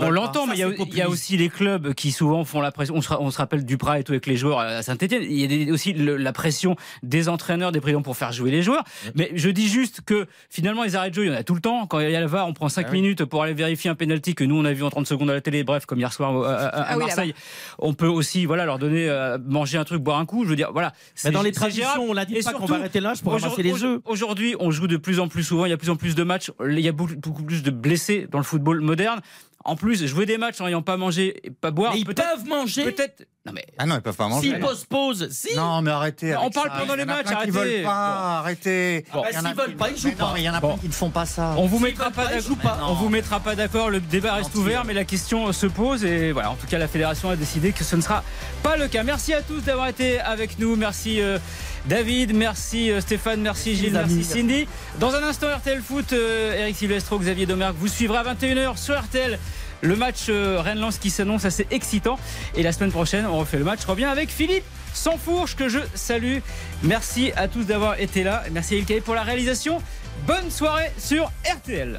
y a l'entend. mais il y, a, aussi les clubs qui souvent font la pression. On se, rappelle Duprat et tout avec les joueurs à Saint-Etienne. Il y a aussi le- la pression des entraîneurs, des présidents pour faire jouer les joueurs. Mais je dis juste que finalement, les arrêts de jeu, il y en a tout le temps. Quand il y a le VAR, on prend 5 Ah oui. minutes pour aller vérifier un penalty que nous, on a vu en 30 secondes à la télé. Bref, comme hier soir à, à- à Ah oui, Marseille. On peut aussi voilà, leur donner, euh, manger un truc, boire un coup. Je veux dire, voilà. Mais dans les traditions, gérable. on l'a dit Et pas qu'on va arrêter l'âge pour ramasser les Aujourd'hui- œufs. Aujourd'hui, on joue de plus en plus souvent, il y a de plus en plus de matchs, il y a beaucoup, beaucoup plus de blessés dans le football moderne. En plus, jouer des matchs en n'ayant pas mangé et pas boire, Mais ils peuvent manger. Peut-être. Non mais. Ah non, ils peuvent pas manger. S'ils postposent, si. Non, mais arrêtez. On parle ça. pendant les matchs, arrêtez. veulent pas, Bon. arrêtez. Bon. Bah, s'ils veulent pas, ils jouent Mais non, pas. mais il y en a Bon. plein qui ne font pas ça. On vous mettra pas ils. On vous mettra pas d'accord. Le débat reste ouvert, mais la question se pose et voilà. En tout cas, la fédération a décidé que ce ne sera pas le cas. Merci à tous d'avoir été avec nous. Merci euh, David, merci euh, Stéphane, merci Gilles, merci Cindy. Dans un instant, RTL Foot, euh, Eric Silvestro, Xavier Domergue vous suivrez à 21h sur RTL. Le match euh, Rennes-Lens qui s'annonce assez excitant. Et la semaine prochaine, on refait le match. Je reviens avec Philippe Sansfourche que je salue. Merci à tous d'avoir été là. Merci à Ilkay pour la réalisation. Bonne soirée sur RTL.